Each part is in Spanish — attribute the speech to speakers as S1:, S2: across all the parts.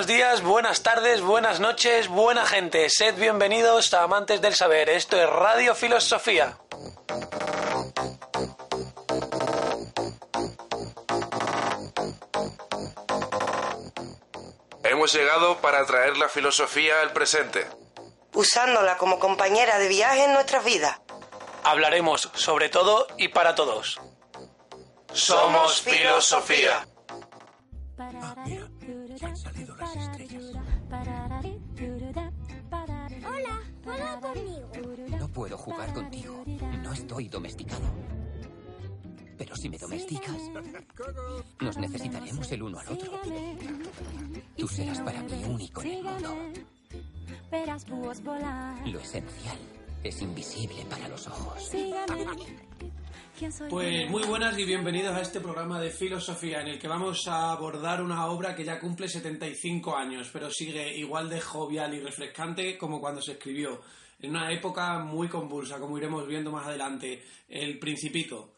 S1: Buenos días, buenas tardes, buenas noches, buena gente. Sed bienvenidos a Amantes del Saber. Esto es Radio Filosofía.
S2: Hemos llegado para traer la filosofía al presente.
S3: usándola como compañera de viaje en nuestras vidas.
S1: Hablaremos sobre todo y para todos. Somos filosofía.
S4: Puedo jugar contigo. No estoy domesticado. Pero si me domesticas, nos necesitaremos el uno al otro. Tú serás para mí único en el mundo.
S5: Verás búhos volar.
S4: Lo esencial es invisible para los ojos.
S5: Sígueme. ¿Quién soy
S1: Pues muy buenas y bienvenidos a este programa de filosofía en el que vamos a abordar una obra que ya cumple 75 años, pero sigue igual de jovial y refrescante como cuando se escribió, en una época muy convulsa, como iremos viendo más adelante, El Principito.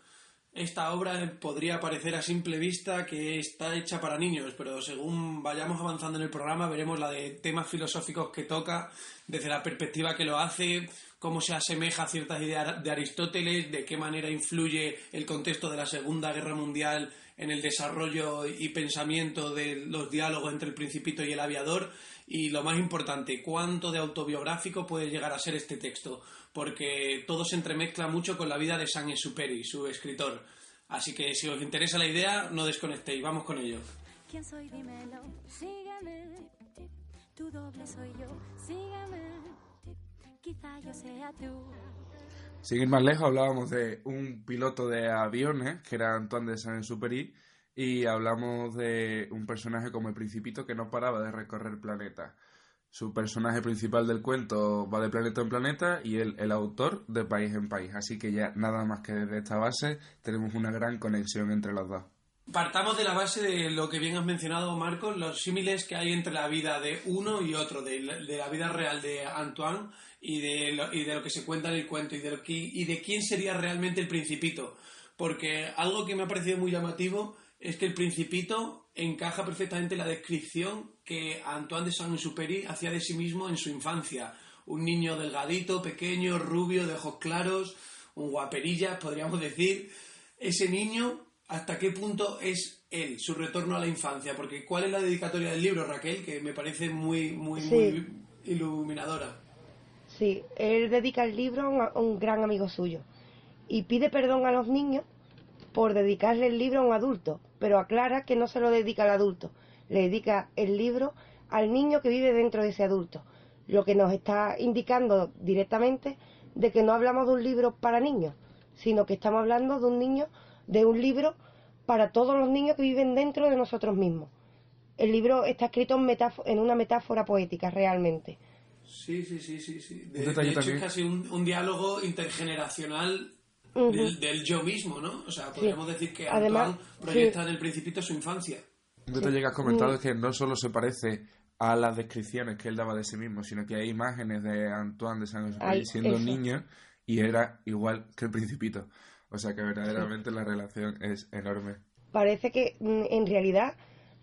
S1: Esta obra podría parecer a simple vista que está hecha para niños, pero según vayamos avanzando en el programa veremos la de temas filosóficos que toca, desde la perspectiva que lo hace, cómo se asemeja a ciertas ideas de Aristóteles, de qué manera influye el contexto de la Segunda Guerra Mundial en el desarrollo y pensamiento de los diálogos entre el principito y el aviador y lo más importante, cuánto de autobiográfico puede llegar a ser este texto, porque todo se entremezcla mucho con la vida de Saint-Exupéry, su escritor. Así que si os interesa la idea, no desconectéis, vamos con ello.
S5: ¿Quién soy? Dímelo. Sígueme. Tu doble soy yo. Sígueme. Quizá yo sea.
S6: Sin ir más lejos, hablábamos de un piloto de aviones, que era Antoine de Saint-Exupéry, y hablamos de un personaje como el Principito que no paraba de recorrer planetas. Su personaje principal del cuento va de planeta en planeta y él, el autor, de país en país. Así que ya nada más que desde esta base tenemos una gran conexión entre los dos.
S1: Partamos de la base de lo que bien has mencionado, Marcos, los símiles que hay entre la vida de uno y otro, de la, vida real de Antoine y de, lo, y de lo que se cuenta en el cuento y de, lo y de quién sería realmente el principito. Porque algo que me ha parecido muy llamativo es que el principito encaja perfectamente en la descripción que Antoine de Saint-Exupéry hacía de sí mismo en su infancia. Un niño delgadito, pequeño, rubio, de ojos claros, un guaperillas, podríamos decir. Ese niño, ¿hasta qué punto es él, su retorno a la infancia? Porque ¿cuál es la dedicatoria del libro, Raquel? Que me parece muy, muy,
S7: Sí.
S1: muy iluminadora.
S7: Sí, él dedica el libro a un, a un gran amigo suyo y pide perdón a los niños por dedicarle el libro a un adulto, pero aclara que no se lo dedica al adulto, le dedica el libro al niño que vive dentro de ese adulto, lo que nos está indicando directamente de que no hablamos de un libro para niños, sino que estamos hablando de un niño, de un libro para todos los niños que viven dentro de nosotros mismos. El libro está escrito en, en una metáfora poética realmente.
S1: Sí, sí, sí, sí. sí. De, de hecho,
S6: también.
S1: es casi un, un diálogo intergeneracional
S7: Ujú.
S1: del, del yo mismo, ¿no? O sea, podríamos decir que
S7: Además,
S1: Antoine proyecta
S7: sí.
S1: en el principito su infancia.
S6: Un detalle que has comentado es que no solo se parece a las descripciones que él daba de sí mismo, sino que hay imágenes de Antoine de Saint-Exupéry siendo
S7: eso.
S6: niño y era igual que el Principito. O sea que verdaderamente la relación es enorme.
S7: parece que mm, en realidad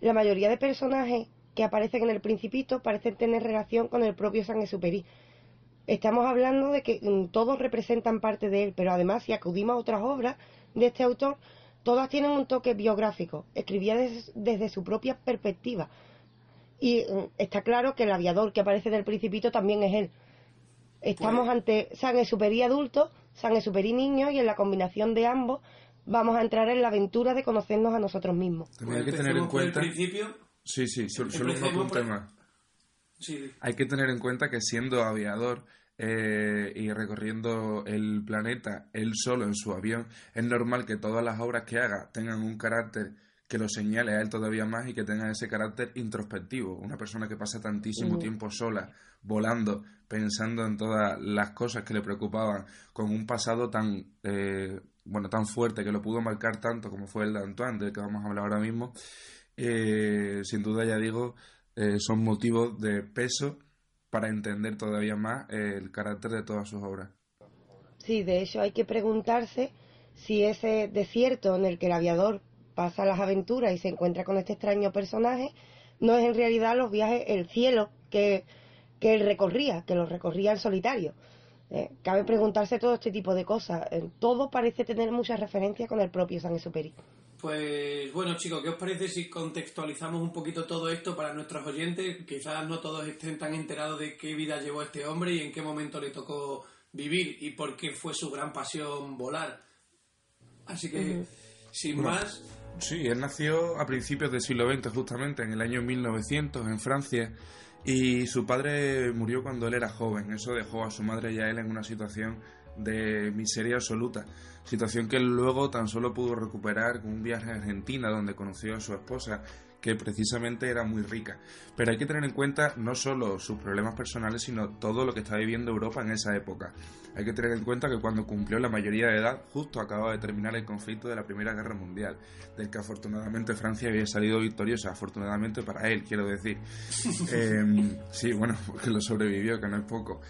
S7: la mayoría de personajes que aparecen en el Principito parecen tener relación con el propio Saint-Exupéry. Estamos hablando de que mm, todos representan parte de él, pero además si acudimos a otras obras de este autor, todas tienen un toque biográfico, escribía des- desde su propia perspectiva. Y mm, está claro que el aviador que aparece en el Principito también es él. Estamos
S1: Pues-
S7: ante Saint-Exupéry adulto, Saint-Exupéry niño, y en la combinación de ambos vamos a entrar en la aventura de conocernos a nosotros mismos.
S6: También hay que tener en cuenta...
S1: principio.
S6: Sí, sí, solo, solo un apunte
S1: por-
S6: más.
S1: Sí,
S6: Hay que tener en cuenta que siendo aviador, eh, y recorriendo el planeta él solo en su avión, es normal que todas las obras que haga tengan un carácter que lo señale a él todavía más y que tenga ese carácter introspectivo. Una persona que pasa tantísimo
S7: Mm.
S6: tiempo sola, volando, pensando en todas las cosas que le preocupaban, con un pasado tan, eh, bueno, tan fuerte que lo pudo marcar tanto como fue el de Antoine, del que vamos a hablar ahora mismo, eh, sin duda, ya digo, eh, son motivos de peso para entender todavía más el carácter de todas sus obras.
S7: Sí, de hecho hay que preguntarse si ese desierto en el que el aviador pasa las aventuras y se encuentra con este extraño personaje no es en realidad los viajes, el cielo que, que él recorría, que lo recorría en solitario. Eh, cabe preguntarse todo este tipo de cosas. Eh, todo parece tener muchas referencias con el propio Saint-Exupéry.
S1: Pues bueno chicos, ¿qué os parece si contextualizamos un poquito todo esto para nuestros oyentes? Quizás no todos estén tan enterados de qué vida llevó este hombre y en qué momento le tocó vivir y por qué fue su gran pasión volar. Así que, sin
S6: Bueno,
S1: más,
S6: Sí, él nació a principios del siglo XX, justamente en el año 1900, en Francia, y su padre murió cuando él era joven. Eso dejó a su madre y a él en una situación de miseria absoluta. Situación que él luego tan solo pudo recuperar con un viaje a Argentina, donde conoció a su esposa, que precisamente era muy rica. Pero hay que tener en cuenta no solo sus problemas personales, sino todo lo que estaba viviendo Europa en esa época. Hay que tener en cuenta que cuando cumplió la mayoría de edad, justo acababa de terminar el conflicto de la Primera Guerra Mundial, del que afortunadamente Francia había salido victoriosa, afortunadamente para él, quiero decir. Eh, sí, bueno, porque lo sobrevivió, que no es poco.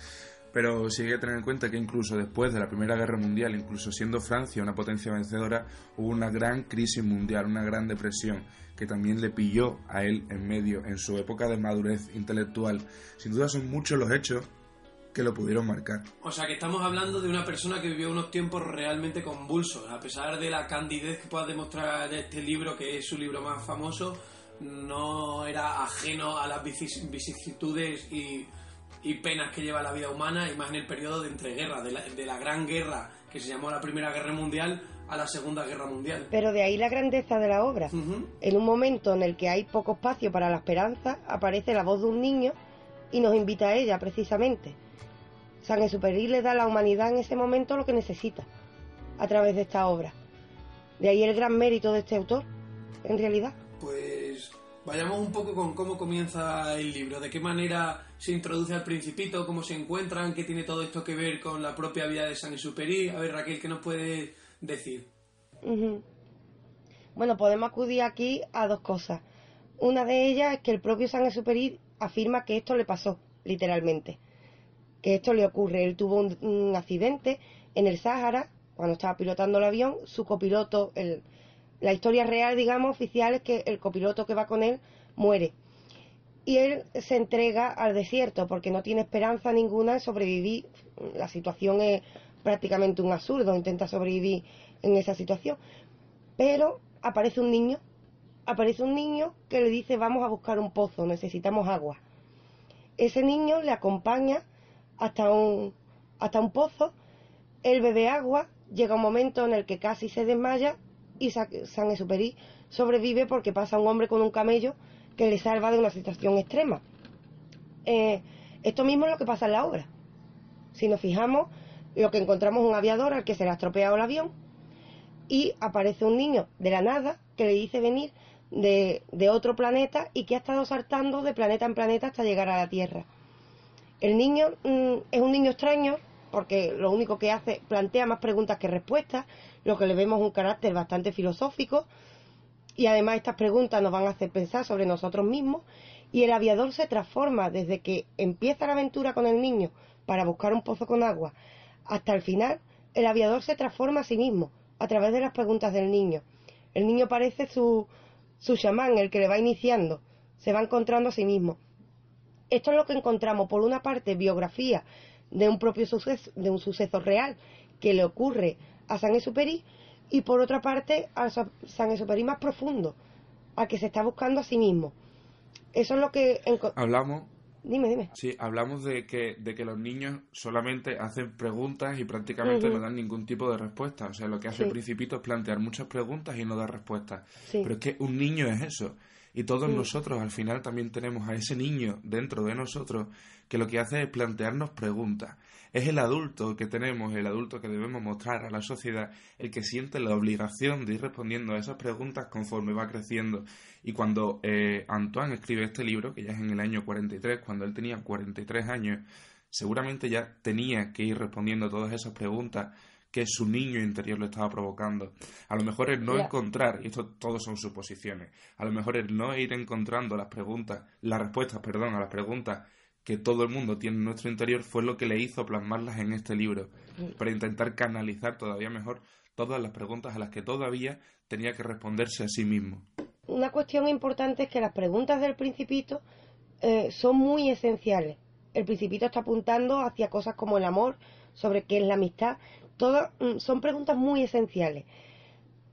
S6: Pero sí hay que tener en cuenta que incluso después de la Primera Guerra Mundial, incluso siendo Francia una potencia vencedora, hubo una gran crisis mundial, una gran depresión, que también le pilló a él en medio, en su época de madurez intelectual. Sin duda son muchos los hechos que lo pudieron marcar.
S1: o sea que estamos hablando de una persona que vivió unos tiempos realmente convulsos, a pesar de la candidez que pueda demostrar este libro, que es su libro más famoso, no era ajeno a las vicis- vicisitudes y, y penas que lleva la vida humana, y más en el periodo de entreguerra, de la, de la gran guerra que se llamó la Primera Guerra Mundial a la Segunda Guerra Mundial.
S7: Pero de ahí la grandeza de la obra. En un momento en el que hay poco espacio para la esperanza, aparece la voz de un niño y nos invita a ella, precisamente. San Exupéry le da a la humanidad en ese momento lo que necesita, a través de esta obra. De ahí el gran mérito de este autor, en realidad.
S1: Pues vayamos un poco con cómo comienza el libro, de qué manera se introduce al principito, cómo se encuentran, qué tiene todo esto que ver con la propia vida de San Exupéry. A ver, Raquel, ¿qué nos puede decir?
S7: Bueno, podemos acudir aquí a dos cosas. Una de ellas es que el propio San Exupéry afirma que esto le pasó, literalmente. Que esto le ocurre. Él tuvo un, un accidente en el Sáhara, cuando estaba pilotando el avión. Su copiloto, el- la historia real, digamos, oficial, es que el copiloto que va con él muere. Y él se entrega al desierto porque no tiene esperanza ninguna de sobrevivir. La situación es prácticamente un absurdo, intenta sobrevivir en esa situación. Pero aparece un niño, aparece un niño que le dice vamos a buscar un pozo, necesitamos agua. Ese niño le acompaña hasta un, hasta un pozo, él bebe agua, llega un momento en el que casi se desmaya y Sa- San Exupéry sobrevive porque pasa un hombre con un camello que le salva de una situación extrema. Eh, esto mismo es lo que pasa en la obra. Si nos fijamos, lo que encontramos es un aviador al que se le ha estropeado el avión y aparece un niño de la nada que le dice venir de, de otro planeta y que ha estado saltando de planeta en planeta hasta llegar a la Tierra. El niño mm, es un niño extraño porque lo único que hace plantea más preguntas que respuestas, lo que le vemos un carácter bastante filosófico y además estas preguntas nos van a hacer pensar sobre nosotros mismos y el aviador se transforma desde que empieza la aventura con el niño para buscar un pozo con agua hasta el final, el aviador se transforma a sí mismo a través de las preguntas del niño. El niño parece su, su chamán, el que le va iniciando, se va encontrando a sí mismo. Esto es lo que encontramos, por una parte, biografía de un propio suceso, de un suceso real que le ocurre a San Exupéry, y por otra parte, a Sa- San Exupéry más profundo, a que se está buscando a sí mismo. Eso es lo que...
S6: Hablamos
S7: Dime, dime.
S6: Sí, hablamos de que, de que los niños solamente hacen preguntas y prácticamente no dan ningún tipo de respuesta. O sea, lo que hace
S7: Sí.
S6: el principito es plantear muchas preguntas y no dar respuestas.
S7: Sí.
S6: Pero es que un niño es eso. Y todos
S7: Mm.
S6: nosotros al final también tenemos a ese niño dentro de nosotros que lo que hace es plantearnos preguntas. Es el adulto que tenemos, el adulto que debemos mostrar a la sociedad, el que siente la obligación de ir respondiendo a esas preguntas conforme va creciendo. Y cuando eh, Antoine escribe este libro, que ya es en el año 43, cuando él tenía 43 años, seguramente ya tenía que ir respondiendo todas esas preguntas que su niño interior lo estaba provocando. A lo mejor el no encontrar, y esto todos son suposiciones, a lo mejor el no ir encontrando las preguntas, las respuestas, perdón, a las preguntas que todo el mundo tiene en nuestro interior fue lo que le hizo plasmarlas en este libro, para intentar canalizar todavía mejor todas las preguntas a las que todavía tenía que responderse a sí mismo.
S7: Una cuestión importante es que las preguntas del principito eh, son muy esenciales. El principito está apuntando hacia cosas como el amor, sobre qué es la amistad, todas mm, son preguntas muy esenciales.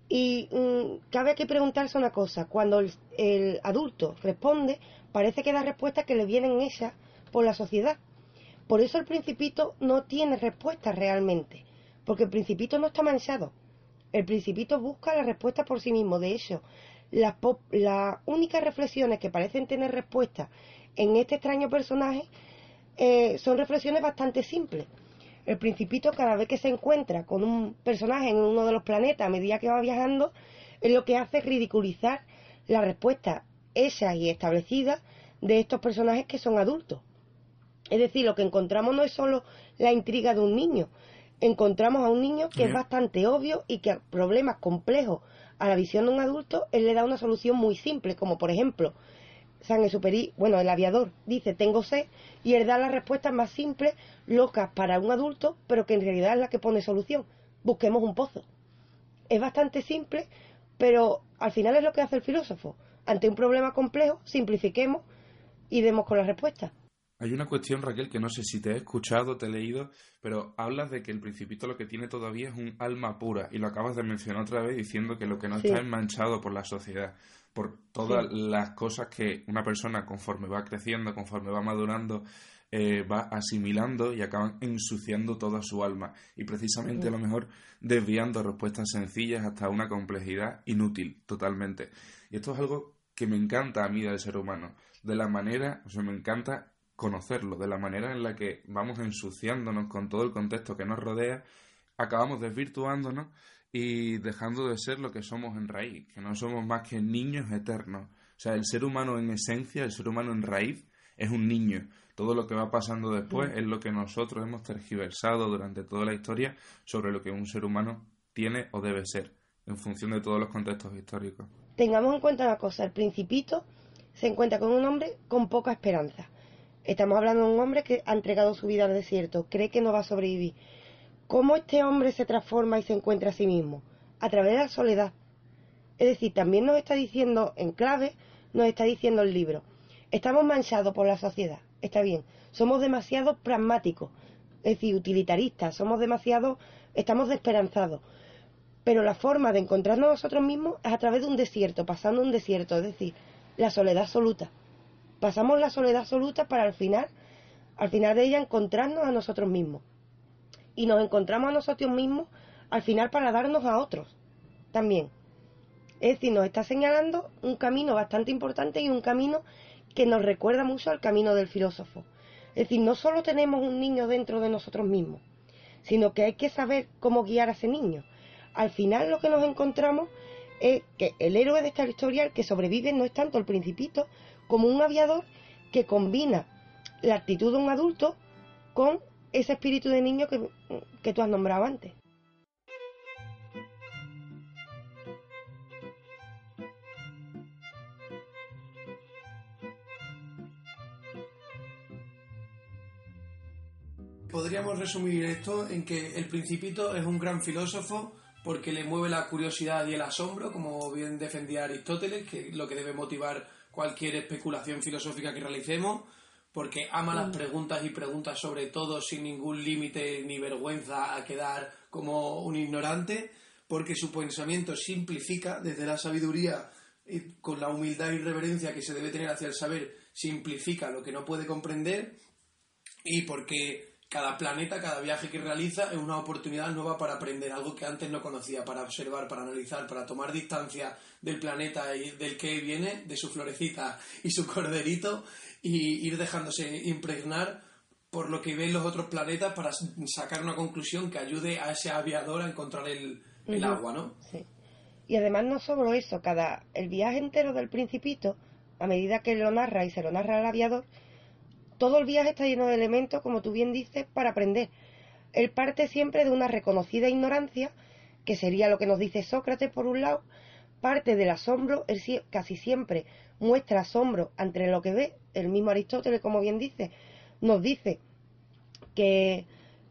S7: Y mm, cabe aquí preguntarse una cosa, cuando el, adulto responde, parece que da respuestas que le vienen hechas por la sociedad. Por eso el principito no tiene respuestas realmente, porque el principito no está manchado. El principito busca la respuesta por sí mismo. De hecho, las, las únicas reflexiones que parecen tener respuesta en este extraño personaje eh, son reflexiones bastante simples el principito cada vez que se encuentra con un personaje en uno de los planetas a medida que va viajando, es lo que hace ridiculizar la respuesta esa y establecida de estos personajes que son adultos. Es decir, lo que encontramos no es solo la intriga de un niño, encontramos a un niño que es bastante obvio y que a problemas complejos a la visión de un adulto, él le da una solución muy simple, como por ejemplo, San Superi, bueno, el aviador dice tengo sed y él da la respuesta más simple, loca para un adulto, pero que en realidad es la que pone solución. Busquemos un pozo. Es bastante simple, pero al final es lo que hace el filósofo. Ante un problema complejo, simplifiquemos y demos con la respuesta.
S6: Hay una cuestión, Raquel, que no sé si te he escuchado, te he leído, pero hablas de que el principito lo que tiene todavía es un alma pura, y lo acabas de mencionar otra vez diciendo que lo que no está es manchado por la sociedad por todas las cosas que una persona conforme va creciendo, conforme va madurando, eh, va asimilando y acaban ensuciando toda su alma. Y precisamente a lo mejor desviando respuestas sencillas hasta una complejidad inútil totalmente. Y esto es algo que me encanta a mí del ser humano, de la manera, o sea, me encanta conocerlo, de la manera en la que vamos ensuciándonos con todo el contexto que nos rodea, acabamos desvirtuándonos y dejando de ser lo que somos en raíz, que no somos más que niños eternos. O sea, el ser humano en esencia, el ser humano en raíz, es un niño. Todo lo que va pasando después es lo que nosotros hemos tergiversado durante toda la historia sobre lo que un ser humano tiene o debe ser, en función de todos los contextos históricos.
S7: Tengamos en cuenta una cosa, el principito se encuentra con un hombre con poca esperanza. Estamos hablando de un hombre que ha entregado su vida al desierto, cree que no va a sobrevivir ¿Cómo este hombre se transforma y se encuentra a sí mismo? A través de la soledad. Es decir, también nos está diciendo en clave, nos está diciendo el libro, estamos manchados por la sociedad, está bien, somos demasiado pragmáticos, es decir, utilitaristas, somos demasiado, estamos desesperanzados. Pero la forma de encontrarnos nosotros mismos es a través de un desierto, pasando un desierto, es decir, la soledad absoluta. Pasamos la soledad absoluta para al final, al final de ella encontrarnos a nosotros mismos y nos encontramos a nosotros mismos al final para darnos a otros también. Es decir, nos está señalando un camino bastante importante y un camino que nos recuerda mucho al camino del filósofo. Es decir, no solo tenemos un niño dentro de nosotros mismos, sino que hay que saber cómo guiar a ese niño. Al final lo que nos encontramos es que el héroe de esta historia, el que sobrevive, no es tanto el principito como un aviador que combina la actitud de un adulto con ese espíritu de niño que, tú has nombrado antes.
S1: Podríamos resumir esto en que el principito es un gran filósofo porque le mueve la curiosidad y el asombro, como bien defendía Aristóteles, que es lo que debe motivar cualquier especulación filosófica que realicemos porque ama las preguntas y preguntas sobre todo sin ningún límite ni vergüenza a quedar como un ignorante, porque su pensamiento simplifica desde la sabiduría y con la humildad y reverencia que se debe tener hacia el saber, simplifica lo que no puede comprender y porque cada planeta, cada viaje que realiza es una oportunidad nueva para aprender algo que antes no conocía, para observar, para analizar, para tomar distancia del planeta y del que viene, de su florecita y su corderito, y ir dejándose impregnar por lo que ven los otros planetas para sacar una conclusión que ayude a ese aviador a encontrar el, agua, ¿no?
S7: Sí. Y además no solo eso, cada el viaje entero del principito, a medida que lo narra y se lo narra al aviador, todo el viaje está lleno de elementos, como tú bien dices, para aprender. Él parte siempre de una reconocida ignorancia, que sería lo que nos dice Sócrates por un lado, parte del asombro, él casi siempre muestra asombro ante lo que ve, el mismo Aristóteles, como bien dice, nos dice que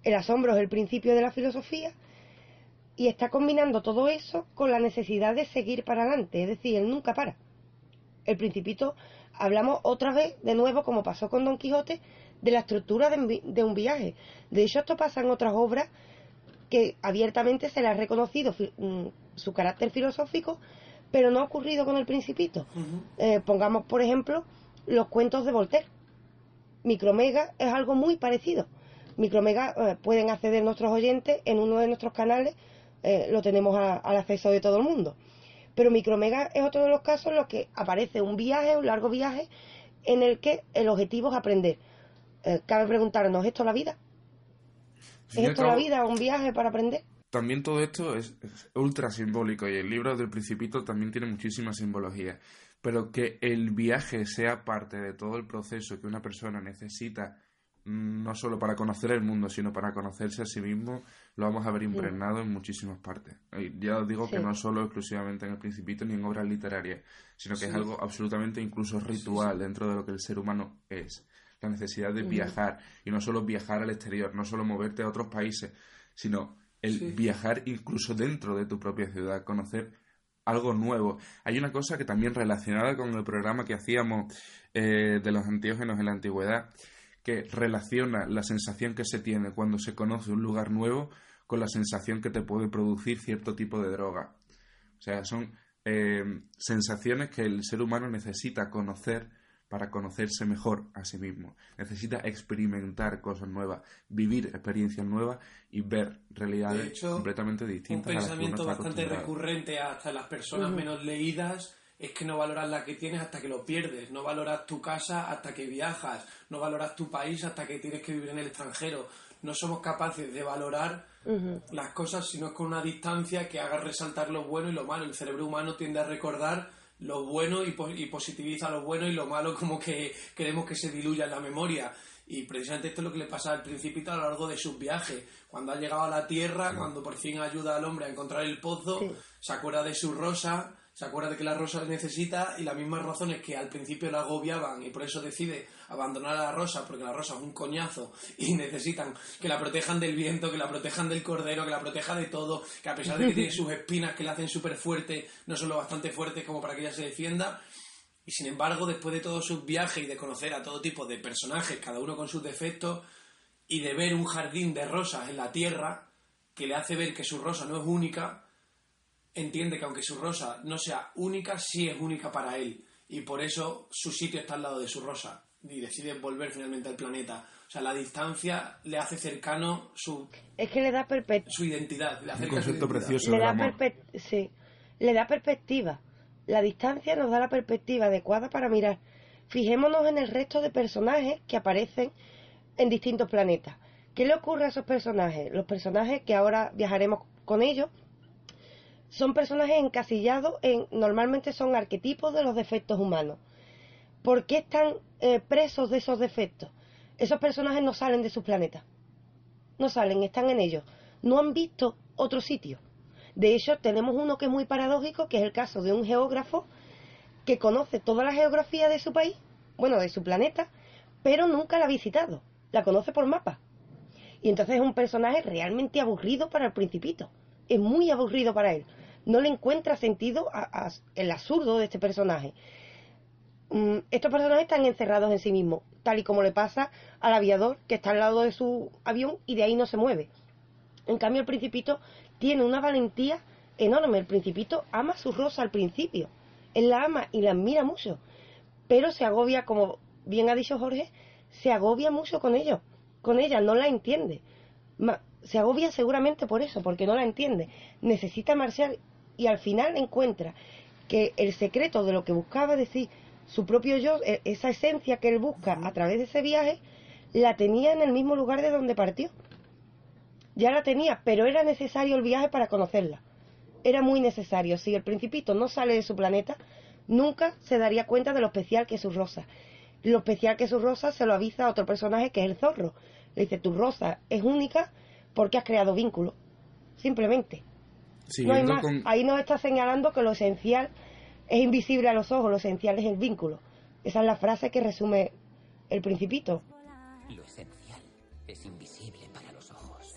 S7: el asombro es el principio de la filosofía, y está combinando todo eso con la necesidad de seguir para adelante, es decir, él nunca para. El principito, hablamos otra vez, de nuevo, como pasó con Don Quijote, de la estructura de, un vi- de un viaje. De hecho, esto pasa en otras obras que abiertamente se le ha reconocido mm, su carácter filosófico, pero no ha ocurrido con el principito. Eh, pongamos, por ejemplo, los cuentos de Voltaire. Micromega es algo muy parecido. Micromega eh, pueden acceder nuestros oyentes en uno de nuestros canales, eh, lo tenemos a- al acceso de todo el mundo. Pero Micromega es otro de los casos en los que aparece un viaje, un largo viaje, en el que el objetivo es aprender. Eh, cabe preguntarnos, ¿es esto la vida? ¿Es esto la vida, un viaje para aprender?
S6: También todo esto es, es ultra simbólico y el libro del Principito también tiene muchísima simbología. Pero que el viaje sea parte de todo el proceso que una persona necesita, no solo para conocer el mundo, sino para conocerse a sí mismo, lo vamos a ver impregnado en muchísimas partes. Ya os digo que no solo exclusivamente en el Principito ni en obras literarias, sino que es algo absolutamente incluso ritual dentro de lo que el ser humano es. La necesidad de viajar, y no solo viajar al exterior, no solo moverte a otros países, sino el viajar incluso dentro de tu propia ciudad, conocer algo nuevo. Hay una cosa que también relacionada con el programa que hacíamos eh, de los antiógenos en la antigüedad, que relaciona la sensación que se tiene cuando se conoce un lugar nuevo con la sensación que te puede producir cierto tipo de droga. O sea, son eh, sensaciones que el ser humano necesita conocer para conocerse mejor a sí mismo. Necesita experimentar cosas nuevas, vivir experiencias nuevas y ver realidades
S1: De hecho,
S6: completamente
S1: Un
S6: distintas a las que uno
S1: pensamiento
S6: está
S1: bastante recurrente hasta en las personas menos leídas es que no valoras la que tienes hasta que lo pierdes, no valoras tu casa hasta que viajas, no valoras tu país hasta que tienes que vivir en el extranjero. No somos capaces de valorar las cosas sino con una distancia que haga resaltar lo bueno y lo malo. El cerebro humano tiende a recordar lo bueno y, po- y positiviza lo bueno y lo malo como que queremos que se diluya en la memoria. Y precisamente esto es lo que le pasa al principito a lo largo de sus viajes. Cuando ha llegado a la tierra, cuando por fin ayuda al hombre a encontrar el pozo,
S7: Sí.
S1: se acuerda de su rosa, se acuerda de que la rosa le necesita y las mismas razones que al principio la agobiaban y por eso decide abandonar a la rosa porque la rosa es un coñazo y necesitan que la protejan del viento, que la protejan del cordero, que la proteja de todo, que a pesar de que tiene sus espinas que la hacen súper fuerte, no son lo bastante fuertes como para que ella se defienda. Y sin embargo, después de todos sus viajes y de conocer a todo tipo de personajes, cada uno con sus defectos, y de ver un jardín de rosas en la tierra que le hace ver que su rosa no es única, entiende que aunque su rosa no sea única, sí es única para él. Y por eso su sitio está al lado de su rosa. Y decide volver finalmente al planeta. O sea, la distancia le hace cercano su,
S7: Es que le da perspectiva.
S1: su identidad. Le
S6: Un
S1: su
S6: concepto
S1: identidad.
S6: precioso
S7: le da, sí, le da perspectiva. La distancia nos da la perspectiva adecuada para mirar. Fijémonos en el resto de personajes que aparecen en distintos planetas. ¿Qué le ocurre a esos personajes? Los personajes que ahora viajaremos con ellos son personajes encasillados en, normalmente son arquetipos de los defectos humanos. ¿Por qué están eh, presos de esos defectos? Esos personajes no salen de sus planetas. No salen, están en ellos. No han visto otro sitio. De hecho, tenemos uno que es muy paradójico, que es el caso de un geógrafo que conoce toda la geografía de su país, bueno, de su planeta, pero nunca la ha visitado. La conoce por mapa. Y entonces es un personaje realmente aburrido para el principito. Es muy aburrido para él. No le encuentra sentido a, el absurdo de este personaje. Mm, estos personajes están encerrados en sí mismos, tal y como le pasa al aviador que está al lado de su avión y de ahí no se mueve. En cambio, el principito tiene una valentía enorme. El principito ama su rosa al principio. Él la ama y la admira mucho. Pero se agobia, como bien ha dicho Jorge, se agobia mucho con ello. Con ella, no la entiende. Ma- se agobia seguramente por eso, porque no la entiende. Necesita marchar y al final encuentra que el secreto de lo que buscaba, decir, su propio yo, e- esa esencia que él busca a través de ese viaje, la tenía en el mismo lugar de donde partió. Ya la tenía, pero era necesario el viaje para conocerla. Era muy necesario. Si el principito no sale de su planeta, nunca se daría cuenta de lo especial que es su rosa. Lo especial que es su rosa se lo avisa a otro personaje que es el zorro. Le dice, tu rosa es única porque has creado vínculo. Simplemente. No hay más. Ahí nos está señalando que lo esencial es invisible a los ojos, lo esencial es el vínculo. Esa es la frase que resume el principito.
S4: Lo esencial es invisible para los ojos.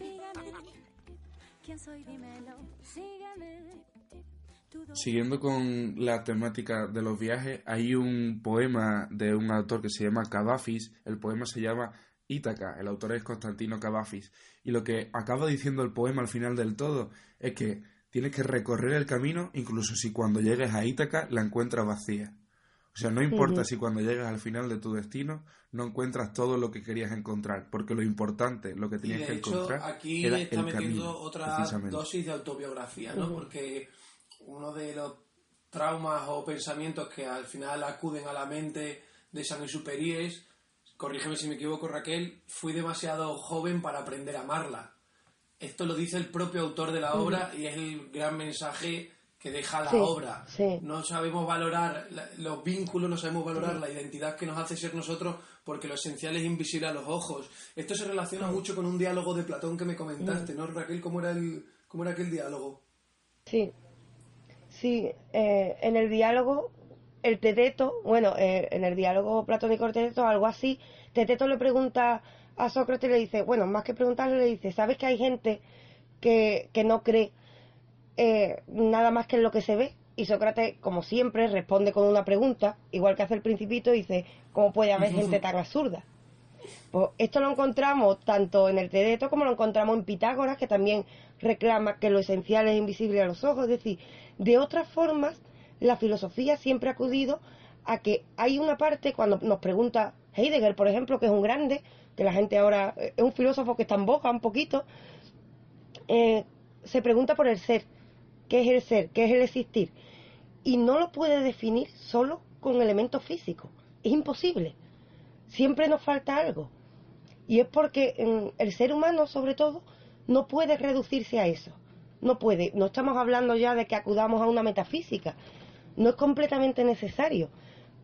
S6: Siguiendo con la temática de los viajes, hay un poema de un autor que se llama Cavafis. El poema se llama Ítaca. El autor es Constantino Cavafis. Y lo que acaba diciendo el poema al final del todo es que tienes que recorrer el camino incluso si cuando llegues a Ítaca la encuentras vacía. O sea, no importa si cuando llegas al final de tu destino no encuentras todo lo que querías encontrar, porque lo importante, lo que tenías que encontrar.
S1: Aquí
S6: era
S1: está
S6: el
S1: metiendo
S6: camino,
S1: otra dosis de autobiografía, ¿no? Porque uno de los traumas o pensamientos que al final acuden a la mente de San Exupéry es, corrígeme si me equivoco Raquel, fui demasiado joven para aprender a amarla. Esto lo dice el propio autor de la obra y es el gran mensaje que deja la obra. No sabemos valorar los vínculos, no sabemos valorar la identidad que nos hace ser nosotros porque lo esencial es invisible a los ojos. Esto se relaciona mucho con un diálogo de Platón que me comentaste, ¿no, Raquel? ¿Cómo era, el, cómo era aquel diálogo?
S7: Sí, sí, eh, en el diálogo, el Teteto, bueno, eh, en el diálogo platónico el Teteto, algo así, Teteto le pregunta a Sócrates, le dice, bueno, más que preguntarle, le dice, ¿sabes que hay gente que, que no cree eh, nada más que en lo que se ve. Y Sócrates, como siempre, responde con una pregunta, igual que hace el principito, dice, ¿cómo puede haber gente tan absurda? Pues esto lo encontramos tanto en el Tedeto como lo encontramos en Pitágoras, que también reclama que lo esencial es invisible a los ojos. Es decir, de otras formas, la filosofía siempre ha acudido a que hay una parte, cuando nos pregunta Heidegger, por ejemplo, que es un grande, que la gente ahora eh, es un filósofo que está en boca un poquito, eh, se pregunta por el ser qué es el ser, qué es el existir, y no lo puede definir solo con elementos físicos. Es imposible. Siempre nos falta algo. Y es porque mm, el ser humano, sobre todo, no puede reducirse a eso. No puede. No estamos hablando ya de que acudamos a una metafísica. No es completamente necesario.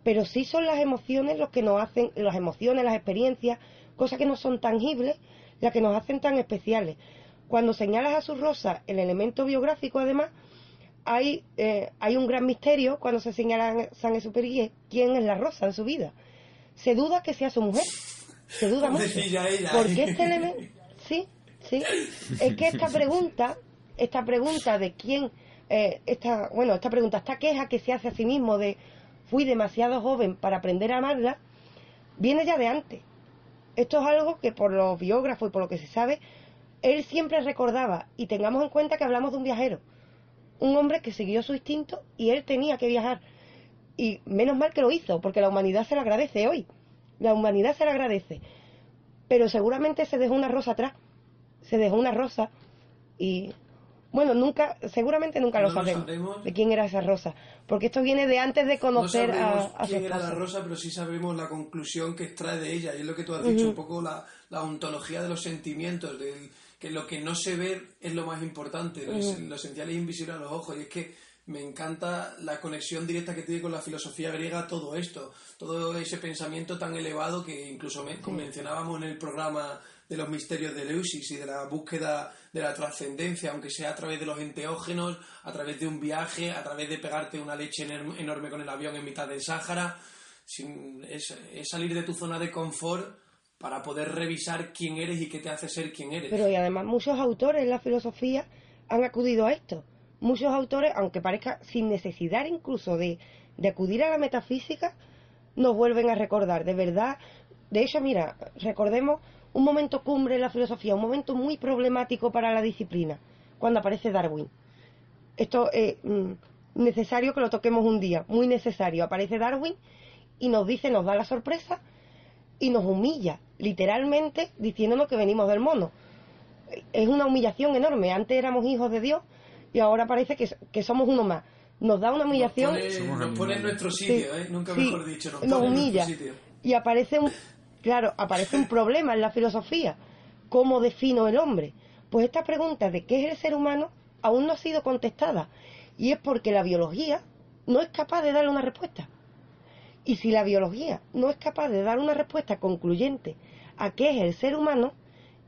S7: Pero sí son las emociones los que nos hacen, las emociones, las experiencias, cosas que no son tangibles, las que nos hacen tan especiales. Cuando señalas a su rosa el elemento biográfico, además, hay, eh, hay un gran misterio cuando se señala a San Exupéry quién es la rosa en su vida. Se duda que sea su mujer. Se duda mucho. Porque este elemento... Sí, sí. Es que esta pregunta, esta pregunta de quién... Eh, esta, bueno, esta pregunta, esta queja que se hace a sí mismo de fui demasiado joven para aprender a amarla, viene ya de antes. Esto es algo que por los biógrafos y por lo que se sabe, él siempre recordaba, y tengamos en cuenta que hablamos de un viajero, un hombre que siguió su instinto y él tenía que viajar. Y menos mal que lo hizo, porque la humanidad se le agradece hoy. La humanidad se le agradece. Pero seguramente se dejó una rosa atrás. Se dejó una rosa y bueno, nunca, seguramente nunca lo, sabemos, de quién era esa rosa, porque esto viene de antes de conocer a, a
S1: quién era la rosa, pero sí sabemos la conclusión que extrae de ella, y es lo que tú has dicho, un poco la, la ontología de los sentimientos, del, que lo que no se ve es lo más importante, lo, esencial es invisible a los ojos, y es que me encanta la conexión directa que tiene con la filosofía griega todo esto, todo ese pensamiento tan elevado que incluso mencionábamos en el programa de los misterios de Eleusis y de la búsqueda de la trascendencia, aunque sea a través de los enteógenos, a través de un viaje, a través de pegarte una leche enorme con el avión en mitad del Sáhara. es salir de tu zona de confort para poder revisar quién eres y qué te hace ser quien eres.
S7: Pero y además muchos autores en la filosofía han acudido a esto. Muchos autores, aunque parezca sin necesidad incluso de, de acudir a la metafísica, nos vuelven a recordar. De verdad, de hecho, mira, recordemos un momento cumbre en la filosofía, un momento muy problemático para la disciplina, cuando aparece Darwin. Esto es mm, necesario que lo toquemos un día, muy necesario. Aparece Darwin y nos dice, nos da la sorpresa y nos humilla, literalmente diciéndonos que venimos del mono. Es una humillación enorme. Antes éramos hijos de Dios y ahora parece que, somos uno más. Nos da una humillación.
S1: Nos pone, en nuestro sitio, ¿eh? nunca mejor dicho.
S7: Nos, humilla. Y aparece claro, aparece un problema en la filosofía. ¿Cómo defino el hombre? Pues esta pregunta de qué es el ser humano aún no ha sido contestada. Y es porque la biología no es capaz de darle una respuesta. Y si la biología no es capaz de dar una respuesta concluyente a qué es el ser humano,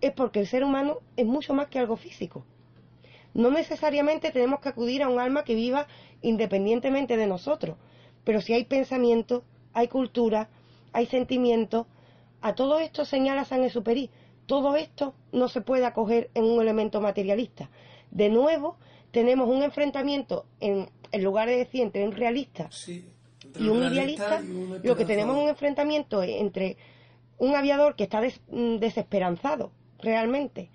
S7: es porque el ser humano es mucho más que algo físico. No necesariamente tenemos que acudir a un alma que viva independientemente de nosotros, pero si hay pensamiento, hay cultura, hay sentimiento, a todo esto señala San Exupéry, todo esto no se puede acoger en un elemento materialista. De nuevo, tenemos un enfrentamiento en, lugar de decir entre un realista y un idealista, lo que tenemos es un enfrentamiento entre un aviador que está mm, desesperanzado, realmente,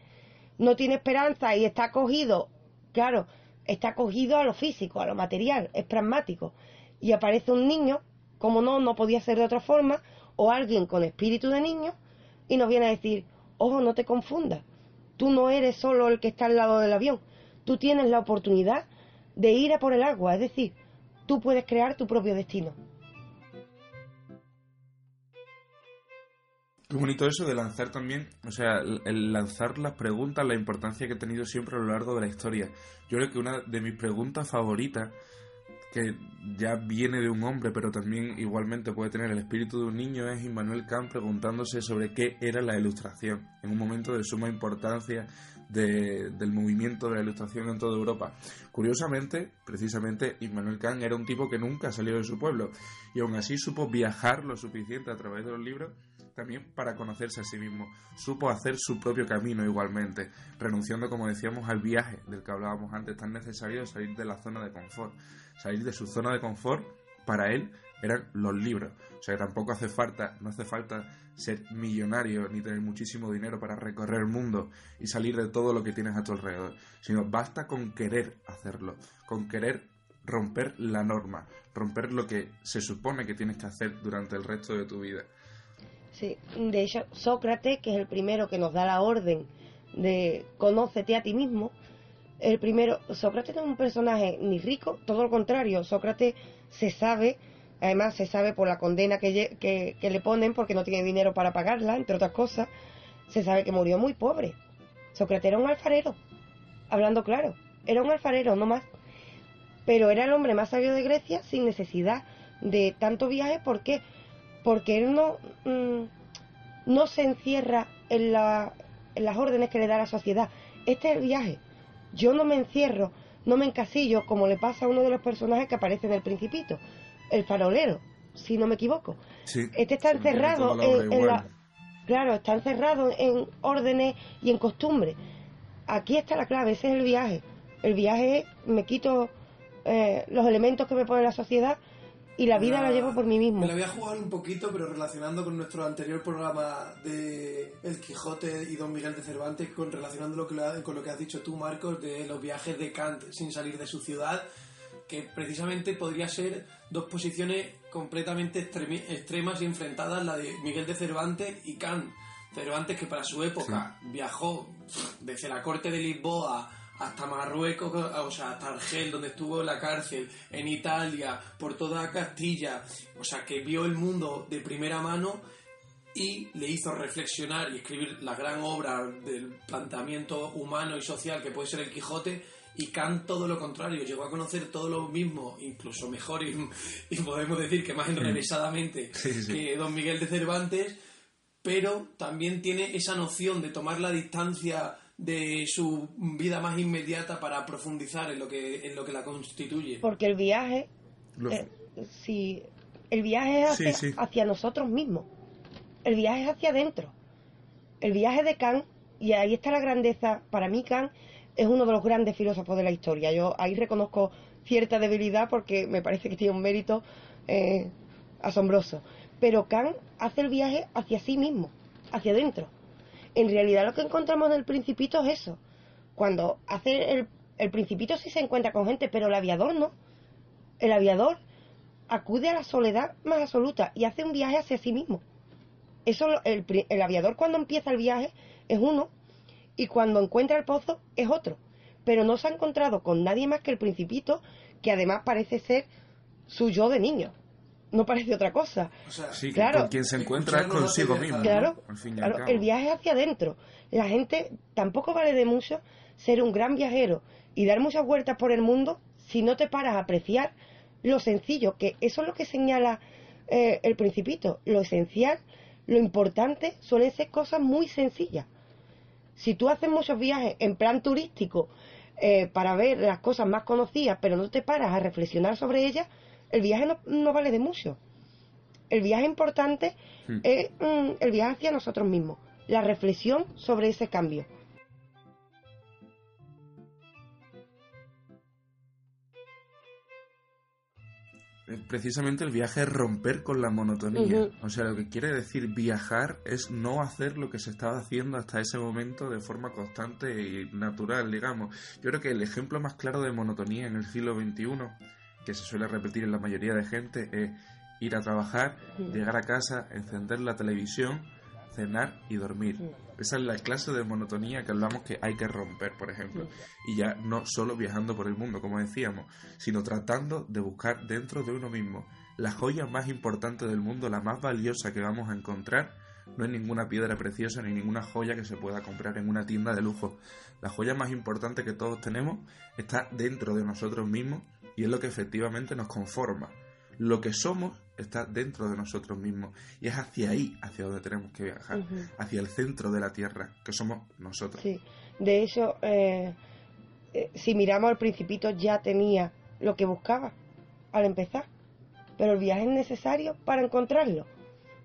S7: no tiene esperanza y está cogido, claro, está cogido a lo físico, a lo material, es pragmático, y aparece un niño, como no, no podía ser de otra forma, o alguien con espíritu de niño, y nos viene a decir, ojo, no te confundas, tú no eres solo el que está al lado del avión, tú tienes la oportunidad de ir a por el agua, es decir, tú puedes crear tu propio destino.
S6: Qué bonito eso de lanzar también, o sea, el lanzar las preguntas, la importancia que ha tenido siempre a lo largo de la historia. Yo creo que una de mis preguntas favoritas, que ya viene de un hombre, pero también igualmente puede tener el espíritu de un niño, es Immanuel Kant preguntándose sobre qué era la ilustración, en un momento de suma importancia del movimiento de la ilustración en toda Europa. Curiosamente, precisamente, Immanuel Kant era un tipo que nunca salió de su pueblo y aún así supo viajar lo suficiente a través de los libros también para conocerse a sí mismo. Supo hacer su propio camino igualmente, renunciando, como decíamos, al viaje del que hablábamos antes, tan necesario salir de la zona de confort. Salir de su zona de confort, para él, eran los libros. O sea, que tampoco hace falta, no hace falta ser millonario ni tener muchísimo dinero para recorrer el mundo y salir de todo lo que tienes a tu alrededor, sino basta con querer hacerlo, con querer romper la norma, romper lo que se supone que tienes que hacer durante el resto de tu vida.
S7: Sí, de hecho, Sócrates, que es el primero que nos da la orden de conócete a ti mismo, el primero, Sócrates no es un personaje ni rico, todo lo contrario, Sócrates se sabe Además, se sabe por la condena que, le ponen porque no tiene dinero para pagarla, entre otras cosas. Se sabe que murió muy pobre. Sócrates era un alfarero, hablando claro. Era un alfarero, no más. Pero era el hombre más sabio de Grecia sin necesidad de tanto viaje. ¿Por qué? Porque él no, mm, no se encierra en, la, en las órdenes que le da la sociedad. Este es el viaje. Yo no me encierro, no me encasillo como le pasa a uno de los personajes que aparece en el Principito el farolero, si no me equivoco. este está encerrado en, la, claro, está encerrado en órdenes y en costumbres. Aquí está la clave, ese es el viaje. El viaje es, me quito eh, los elementos que me pone la sociedad y la vida la, llevo por mí mismo.
S1: Me la voy a jugar un poquito, pero relacionando con nuestro anterior programa de El Quijote y Don Miguel de Cervantes, con relacionando con lo que has dicho tú, Marcos, de los viajes de Kant sin salir de su ciudad que precisamente podría ser dos posiciones completamente extremas y enfrentadas, la de Miguel de Cervantes y Kant. Cervantes que para su época viajó desde la corte de Lisboa hasta Marruecos, o sea, hasta Argel, donde estuvo en la cárcel, en Italia, por toda Castilla, o sea, que vio el mundo de primera mano y le hizo reflexionar y escribir la gran obra del planteamiento humano y social que puede ser el Quijote, y Kant todo lo contrario, llegó a conocer todo lo mismo, incluso mejor y, podemos decir que más mm. enrevesadamente que don Miguel de Cervantes, pero también tiene esa noción de tomar la distancia de su vida más inmediata para profundizar en lo que, en lo que la constituye.
S7: Porque el viaje, eh, si el viaje es hacia, nosotros mismos, el viaje es hacia adentro. El viaje de Kant, y ahí está la grandeza, para mí Kant es uno de los grandes filósofos de la historia. Yo ahí reconozco cierta debilidad porque me parece que tiene un mérito eh, asombroso. Pero Kant hace el viaje hacia sí mismo, hacia adentro. En realidad lo que encontramos en el principito es eso. Cuando hace el, el principito sí se encuentra con gente, pero el aviador no. El aviador acude a la soledad más absoluta y hace un viaje hacia sí mismo. Eso el, el aviador cuando empieza el viaje es uno y cuando encuentra el pozo es otro. Pero no se ha encontrado con nadie más que el principito, que además parece ser su yo de niño. No parece otra cosa.
S6: Sí,
S7: claro,
S6: con quien se encuentra consigo mismo.
S7: Claro,
S6: al fin y
S7: claro,
S6: al cabo.
S7: el viaje hacia adentro. La gente tampoco vale de mucho ser un gran viajero y dar muchas vueltas por el mundo si no te paras a apreciar lo sencillo, que eso es lo que señala eh, el principito. Lo esencial, lo importante, suelen ser cosas muy sencillas. Si tú haces muchos viajes en plan turístico eh, para ver las cosas más conocidas, pero no te paras a reflexionar sobre ellas, el viaje no, no vale de mucho. El viaje importante
S6: Hmm.
S7: es mm, el viaje hacia nosotros mismos, la reflexión sobre ese cambio.
S6: Precisamente el viaje es romper con la monotonía. O sea, lo que quiere decir viajar es no hacer lo que se estaba haciendo hasta ese momento de forma constante y natural, digamos. Yo creo que el ejemplo más claro de monotonía en el siglo XXI, que se suele repetir en la mayoría de gente, es ir a trabajar, llegar a casa, encender la televisión, cenar y dormir. Esa es la clase de monotonía que hablamos que hay que romper, por ejemplo. Y ya no solo viajando por el mundo, como decíamos, sino tratando de buscar dentro de uno mismo la joya más importante del mundo, la más valiosa que vamos a encontrar. No es ninguna piedra preciosa ni ninguna joya que se pueda comprar en una tienda de lujo. La joya más importante que todos tenemos está dentro de nosotros mismos y es lo que efectivamente nos conforma. Lo que somos está dentro de nosotros mismos y es hacia ahí hacia donde tenemos que viajar, hacia el centro de la Tierra, que somos nosotros.
S7: Sí. De hecho, eh, eh, si miramos al principito ya tenía lo que buscaba al empezar, pero el viaje es necesario para encontrarlo.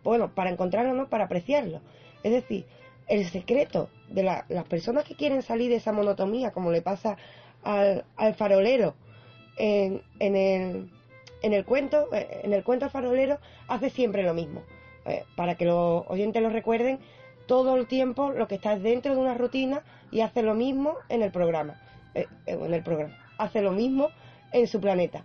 S7: Bueno, para encontrarlo no, para apreciarlo. Es decir, el secreto de la- las personas que quieren salir de esa monotonía, como le pasa al, al farolero en, en el, en el cuento, eh, en el cuento el farolero hace siempre lo mismo. Eh, para que los oyentes lo recuerden, todo el tiempo lo que está es dentro de una rutina y hace lo mismo en el programa. eh, eh, en el programa. Hace lo mismo en su planeta.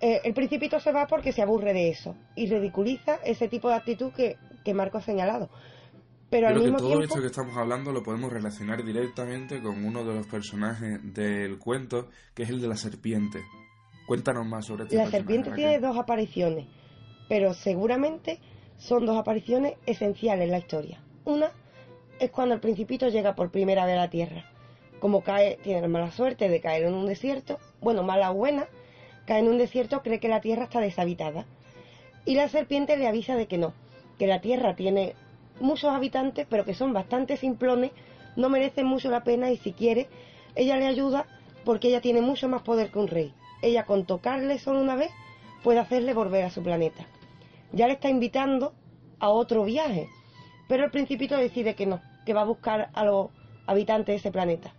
S7: El principito se va porque se aburre de eso y ridiculiza ese tipo de actitud que, que Marco ha señalado. Pero al
S6: que todo
S7: tiempo...
S6: esto que estamos hablando lo podemos relacionar directamente con uno de los personajes del cuento, que es el de la serpiente. Cuéntanos más sobre este
S7: La serpiente tiene dos apariciones, pero seguramente son dos apariciones esenciales en la historia. Una es cuando el principito llega por primera vez a la Tierra. Como cae, tiene la mala suerte de caer en un desierto, bueno, mala o buena, cae en un desierto, cree que la Tierra está deshabitada. Y la serpiente le avisa de que no, que la Tierra tiene muchos habitantes, pero que son bastante simplones, no merecen mucho la pena y si quiere, ella le ayuda porque ella tiene mucho más poder que un rey. Ella con tocarle solo una vez puede hacerle volver a su planeta. Ya le está invitando a otro viaje, pero el principito decide que no, que va a buscar a los habitantes de ese planeta.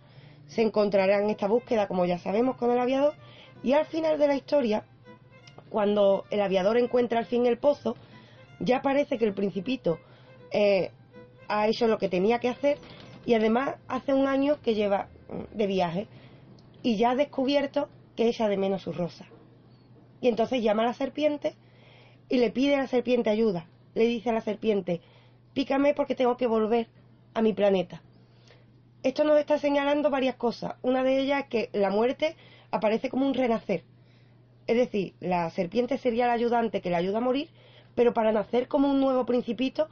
S7: Se encontrará en esta búsqueda, como ya sabemos, con el aviador y al final de la historia, cuando el aviador encuentra al fin el pozo, ya parece que el principito eh, ha hecho lo que tenía que hacer y además hace un año que lleva mm, de viaje y ya ha descubierto que echa de menos su rosa. Y entonces llama a la serpiente y le pide a la serpiente ayuda. Le dice a la serpiente, pícame porque tengo que volver a mi planeta. Esto nos está señalando varias cosas. Una de ellas es que la muerte aparece como un renacer. Es decir, la serpiente sería el ayudante que le ayuda a morir, pero para nacer como un nuevo principito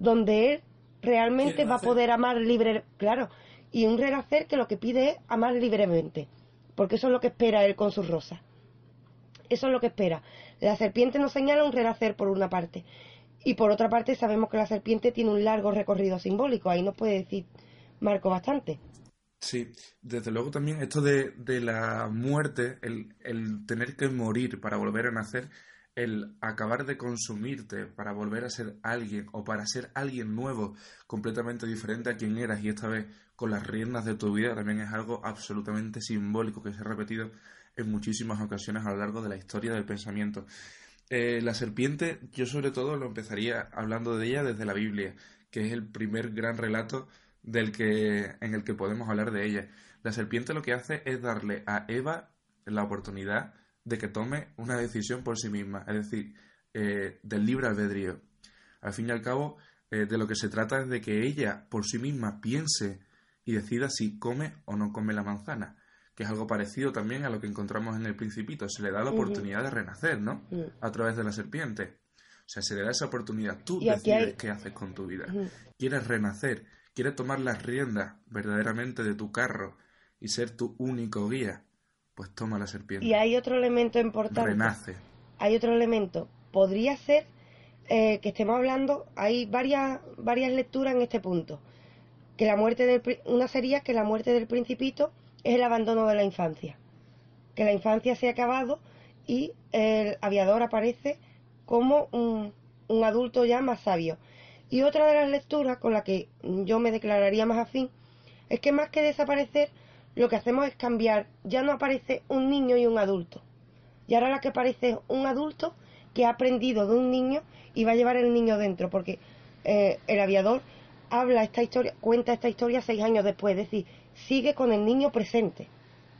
S7: donde él realmente va a poder amar libre, claro, y un renacer que lo que pide es amar libremente, porque eso es lo que espera él con sus rosas. Eso es lo que espera. La serpiente nos señala un renacer por una parte. Y por otra parte sabemos que la serpiente tiene un largo recorrido simbólico. Ahí nos puede decir Marco bastante.
S6: Sí, desde luego también esto de, de la muerte, el, el tener que morir para volver a nacer, el acabar de consumirte para volver a ser alguien o para ser alguien nuevo, completamente diferente a quien eras y esta vez con las riendas de tu vida, también es algo absolutamente simbólico que se ha repetido en muchísimas ocasiones a lo largo de la historia del pensamiento. Eh, la serpiente, yo sobre todo lo empezaría hablando de ella desde la Biblia, que es el primer gran relato del que, en el que podemos hablar de ella. La serpiente lo que hace es darle a Eva la oportunidad de que tome una decisión por sí misma, es decir, eh, del libre albedrío. Al fin y al cabo, eh, de lo que se trata es de que ella por sí misma piense y decida si come o no come la manzana. que es algo parecido también a lo que encontramos en el Principito. Se le da la oportunidad de renacer, ¿no? A través de la serpiente. O sea, se le da esa oportunidad. Tú decides qué haces con tu vida. Quieres renacer, quieres tomar las riendas verdaderamente de tu carro y ser tu único guía. Pues toma la serpiente.
S7: Y hay otro elemento importante.
S6: Renace.
S7: Hay otro elemento. Podría ser eh, que estemos hablando, hay varias, varias lecturas en este punto. Que la muerte del, una sería que la muerte del principito es el abandono de la infancia. Que la infancia se ha acabado y el aviador aparece como un, un adulto ya más sabio. Y otra de las lecturas con la que yo me declararía más afín es que más que desaparecer, lo que hacemos es cambiar. Ya no aparece un niño y un adulto. Y ahora la que aparece es un adulto que ha aprendido de un niño y va a llevar el niño dentro, porque eh, el aviador habla esta historia, cuenta esta historia seis años después, es decir, sigue con el niño presente,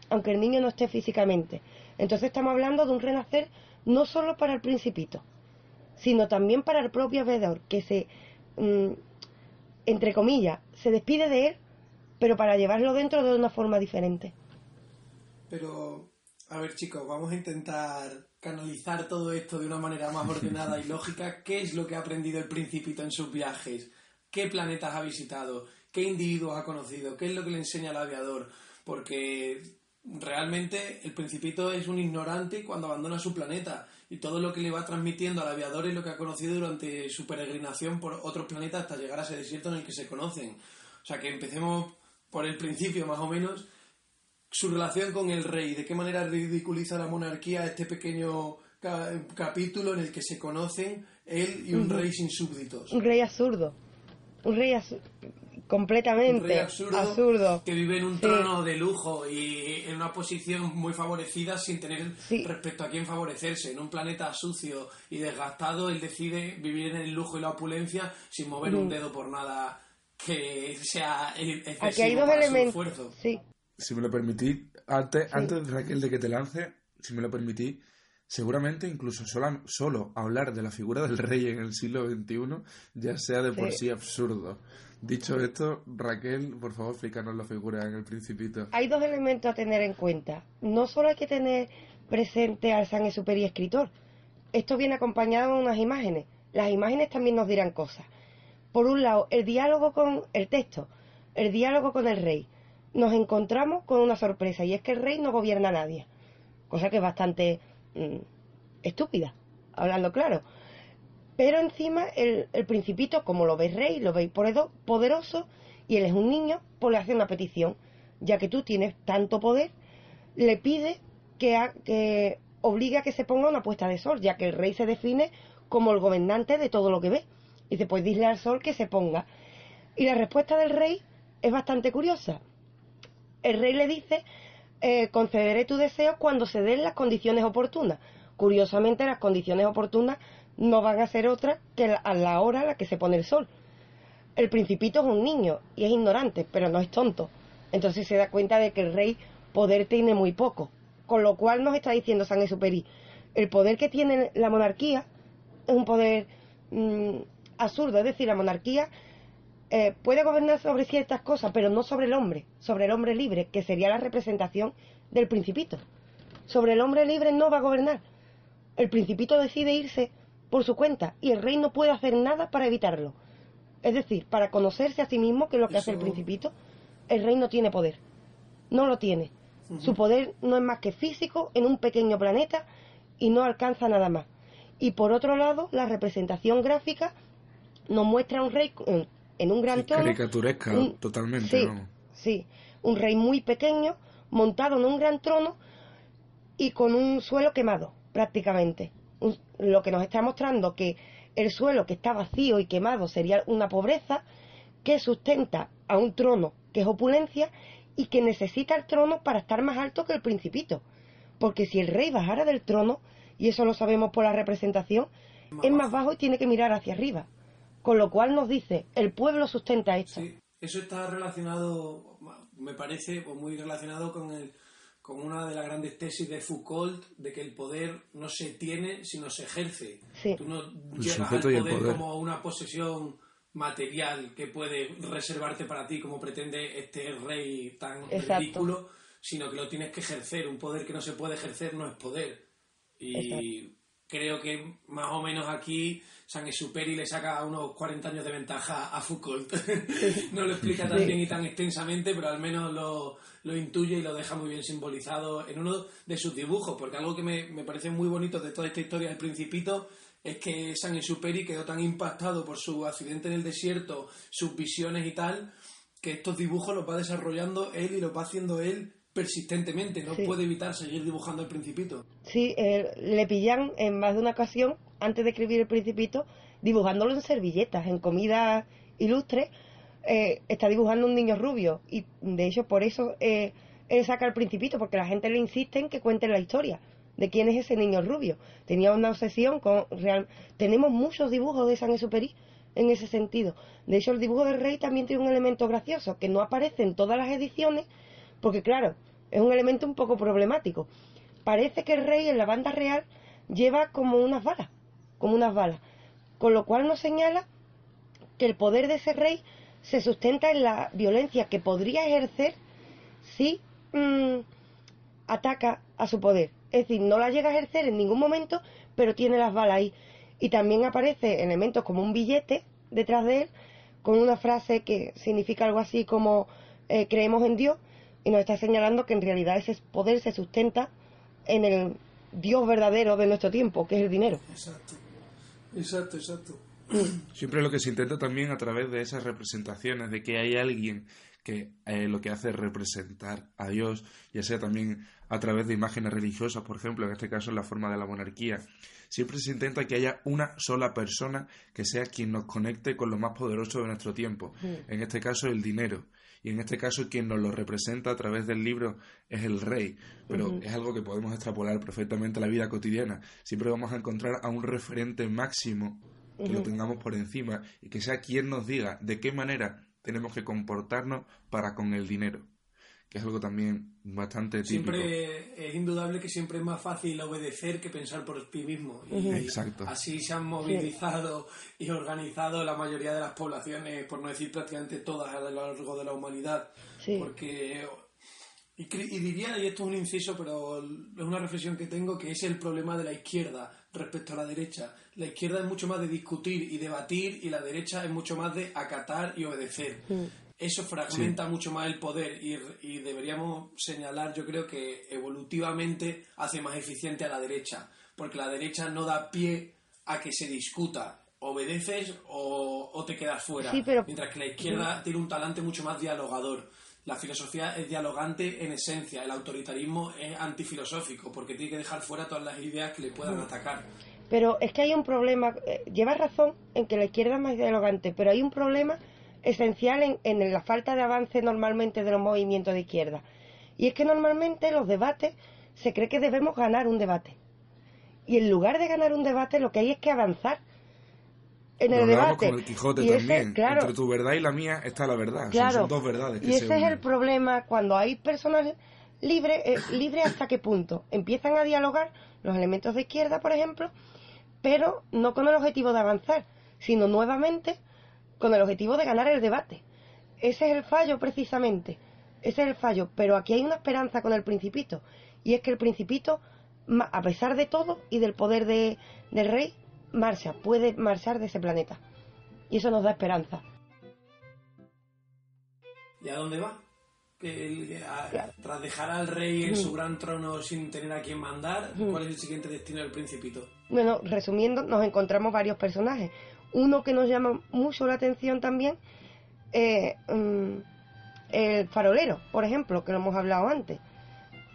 S7: aunque el niño no esté físicamente. Entonces estamos hablando de un renacer no solo para el principito, sino también para el propio aviador, que se, mm, entre comillas, se despide de él, pero para llevarlo dentro de una forma diferente.
S1: Pero, a ver chicos, vamos a intentar canalizar todo esto de una manera más ordenada y lógica. ¿Qué es lo que ha aprendido el principito en sus viajes? ¿Qué planetas ha visitado? ¿Qué individuos ha conocido? ¿Qué es lo que le enseña al aviador? Porque realmente el principito es un ignorante cuando abandona su planeta y todo lo que le va transmitiendo al aviador es lo que ha conocido durante su peregrinación por otros planetas hasta llegar a ese desierto en el que se conocen. O sea que empecemos por el principio más o menos su relación con el rey, de qué manera ridiculiza la monarquía este pequeño capítulo en el que se conocen él y un rey sin súbditos.
S7: Un rey absurdo. Un rey completamente absurdo,
S1: que vive en un trono de lujo y en una posición muy favorecida sin tener respecto a quién favorecerse. En un planeta sucio y desgastado, él decide vivir en el lujo y la opulencia sin mover un dedo por nada que sea excesivo Aquí hay dos elementos. esfuerzo.
S6: Si me lo permitís, antes, antes Raquel de que te lance, si me lo permitís, seguramente incluso solo, solo, hablar de la figura del rey en el siglo XXI ya sea de por sí, absurdo. Dicho esto, Raquel, por favor, explícanos la figura en el Principito.
S7: Hay dos elementos a tener en cuenta. No solo hay que tener presente al San Superi escritor. Esto viene acompañado de unas imágenes. Las imágenes también nos dirán cosas. Por un lado, el diálogo con el texto, el diálogo con el rey. Nos encontramos con una sorpresa y es que el rey no gobierna a nadie. Cosa que es bastante Mm, estúpida, hablando claro. Pero encima el, principito, como lo veis rey, lo veis poderoso, y él es un niño, pues le hace una petición. Ya que tú tienes tanto poder, le pide que, que obligue a que se ponga una puesta de sol, ya que el rey se define como el gobernante de todo lo que ve. Y dice, pues al sol que se ponga. Y la respuesta del rey es bastante curiosa. El rey le dice eh, concederé tu deseo cuando se den las condiciones oportunas. Curiosamente, las condiciones oportunas no van a ser otras que a la hora a la que se pone el sol. El principito es un niño y es ignorante, pero no es tonto. Entonces se da cuenta de que el rey poder tiene muy poco. Con lo cual nos está diciendo San Exuperi, el poder que tiene la monarquía es un poder mm, absurdo. Es decir, la monarquía eh, puede gobernar sobre ciertas cosas, pero no sobre el hombre, sobre el hombre libre, que sería la representación del principito. Sobre el hombre libre no va a gobernar. El principito decide irse por su cuenta y el rey no puede hacer nada para evitarlo. Es decir, para conocerse a sí mismo, que es lo que hace el principito, el rey no tiene poder. No lo tiene. Su poder no es más que físico en un pequeño planeta y no alcanza nada más. Y por otro lado, la representación gráfica nos muestra un rey en un gran trono.
S6: Caricaturesca, totalmente.
S7: Sí, sí, un rey muy pequeño, montado en un gran trono y con un suelo quemado, prácticamente. lo que nos está mostrando que el suelo que está vacío y quemado sería una pobreza que sustenta a un trono que es opulencia y que necesita el trono para estar más alto que el principito. Porque si el rey bajara del trono, y eso lo sabemos por la representación, es más bajo y tiene que mirar hacia arriba. Con lo cual nos dice, el pueblo sustenta esto.
S1: Sí, eso está relacionado, me parece, pues muy relacionado con, el, con una de las grandes tesis de Foucault, de que el poder no se tiene, sino se ejerce. Tú no llegas al poder, como una posesión material que puede reservarte para ti, como pretende este rey tan ridículo, sino que lo tienes que ejercer. Un poder que no se puede ejercer no es poder. Y creo que más o menos aquí San Exuperi le saca unos 40 años de ventaja a Foucault. no lo explica tan bien y tan extensamente, pero al menos lo, lo, intuye y lo deja muy bien simbolizado en uno de sus dibujos, porque algo que me, me parece muy bonito de toda esta historia del Principito es que San Exuperi quedó tan impactado por su accidente en el desierto, sus visiones y tal, que estos dibujos los va desarrollando él y los va haciendo él persistentemente, no puede evitar seguir dibujando el principito.
S7: Sí, eh, le pillan en más de una ocasión, antes de escribir el principito, dibujándolo en servilletas, en comida ilustre, eh, está dibujando un niño rubio y de hecho por eso eh, él saca el principito, porque la gente le insiste en que cuente la historia de quién es ese niño rubio. Tenía una obsesión con real... Tenemos muchos dibujos de San Exupéry en ese sentido. De hecho, el dibujo del rey también tiene un elemento gracioso que no aparece en todas las ediciones, porque claro, es un elemento un poco problemático. Parece que el rey en la banda real lleva como unas balas, como unas balas, con lo cual nos señala que el poder de ese rey se sustenta en la violencia que podría ejercer si mm, ataca a su poder. Es decir, no la llega a ejercer en ningún momento, pero tiene las balas ahí. Y también aparece elementos como un billete detrás de él, con una frase que significa algo así como eh, creemos en Dios, y nos está señalando que en realidad ese poder se sustenta en el Dios verdadero de nuestro tiempo, que es el dinero.
S1: Exacto, exacto, exacto.
S6: Siempre lo que se intenta también a través de esas representaciones, de que hay alguien que eh, lo que hace es representar a Dios, ya sea también a través de imágenes religiosas, por ejemplo, en este caso en la forma de la monarquía. Siempre se intenta que haya una sola persona que sea quien nos conecte con lo más poderoso de nuestro tiempo, en este caso el dinero y en este caso quien nos lo representa a través del libro es el rey, pero es algo que podemos extrapolar perfectamente a la vida cotidiana. Siempre vamos a encontrar a un referente máximo que lo tengamos por encima y que sea quien nos diga de qué manera tenemos que comportarnos para con el dinero que es algo también bastante típico.
S1: Siempre es indudable que siempre es más fácil obedecer que pensar por ti mismo. Y
S6: Exacto.
S1: Así se han movilizado y organizado la mayoría de las poblaciones, por no decir prácticamente todas a lo largo de la humanidad. Porque y, y, diría, y esto es un inciso, pero es una reflexión que tengo, que es el problema de la izquierda respecto a la derecha. La izquierda es mucho más de discutir y debatir y la derecha es mucho más de acatar y obedecer eso fragmenta mucho más el poder y, deberíamos señalar, yo creo que evolutivamente hace más eficiente a la derecha, porque la derecha no da pie a que se discuta, obedeces o, te quedas fuera, mientras que la izquierda tiene un talante mucho más dialogador. La filosofía es dialogante en esencia, el autoritarismo es antifilosófico, porque tiene que dejar fuera todas las ideas que le puedan atacar.
S7: Pero es que hay un problema, eh, lleva razón en que la izquierda es más dialogante, pero hay un problema esencial en, la falta de avance normalmente de los movimientos de izquierda. Y es que normalmente los debates se cree que debemos ganar un debate. Y en lugar de ganar un debate, lo que hay es que avanzar en el debate.
S6: Con el Quijote también. Entre tu verdad y la mía está la verdad. Son, dos verdades.
S7: y ese es el problema cuando hay personas libres. Eh, ¿Libre hasta qué punto? Empiezan a dialogar los elementos de izquierda, por ejemplo, pero no con el objetivo de avanzar, sino nuevamente con el objetivo de ganar el debate. Ese es el fallo precisamente, ese es el fallo, pero aquí hay una esperanza con el principito, y es que el principito, a pesar de todo y del poder de, del rey, marcha, puede marchar de ese planeta. Y eso nos da esperanza.
S1: ¿Y a dónde va? tras dejar al rey en su gran trono sin tener a quien mandar, ¿cuál es el siguiente destino del principito?
S7: Bueno, resumiendo, nos encontramos varios personajes. Uno que nos llama mucho la atención también, eh, el farolero, por ejemplo, que lo hemos hablado antes.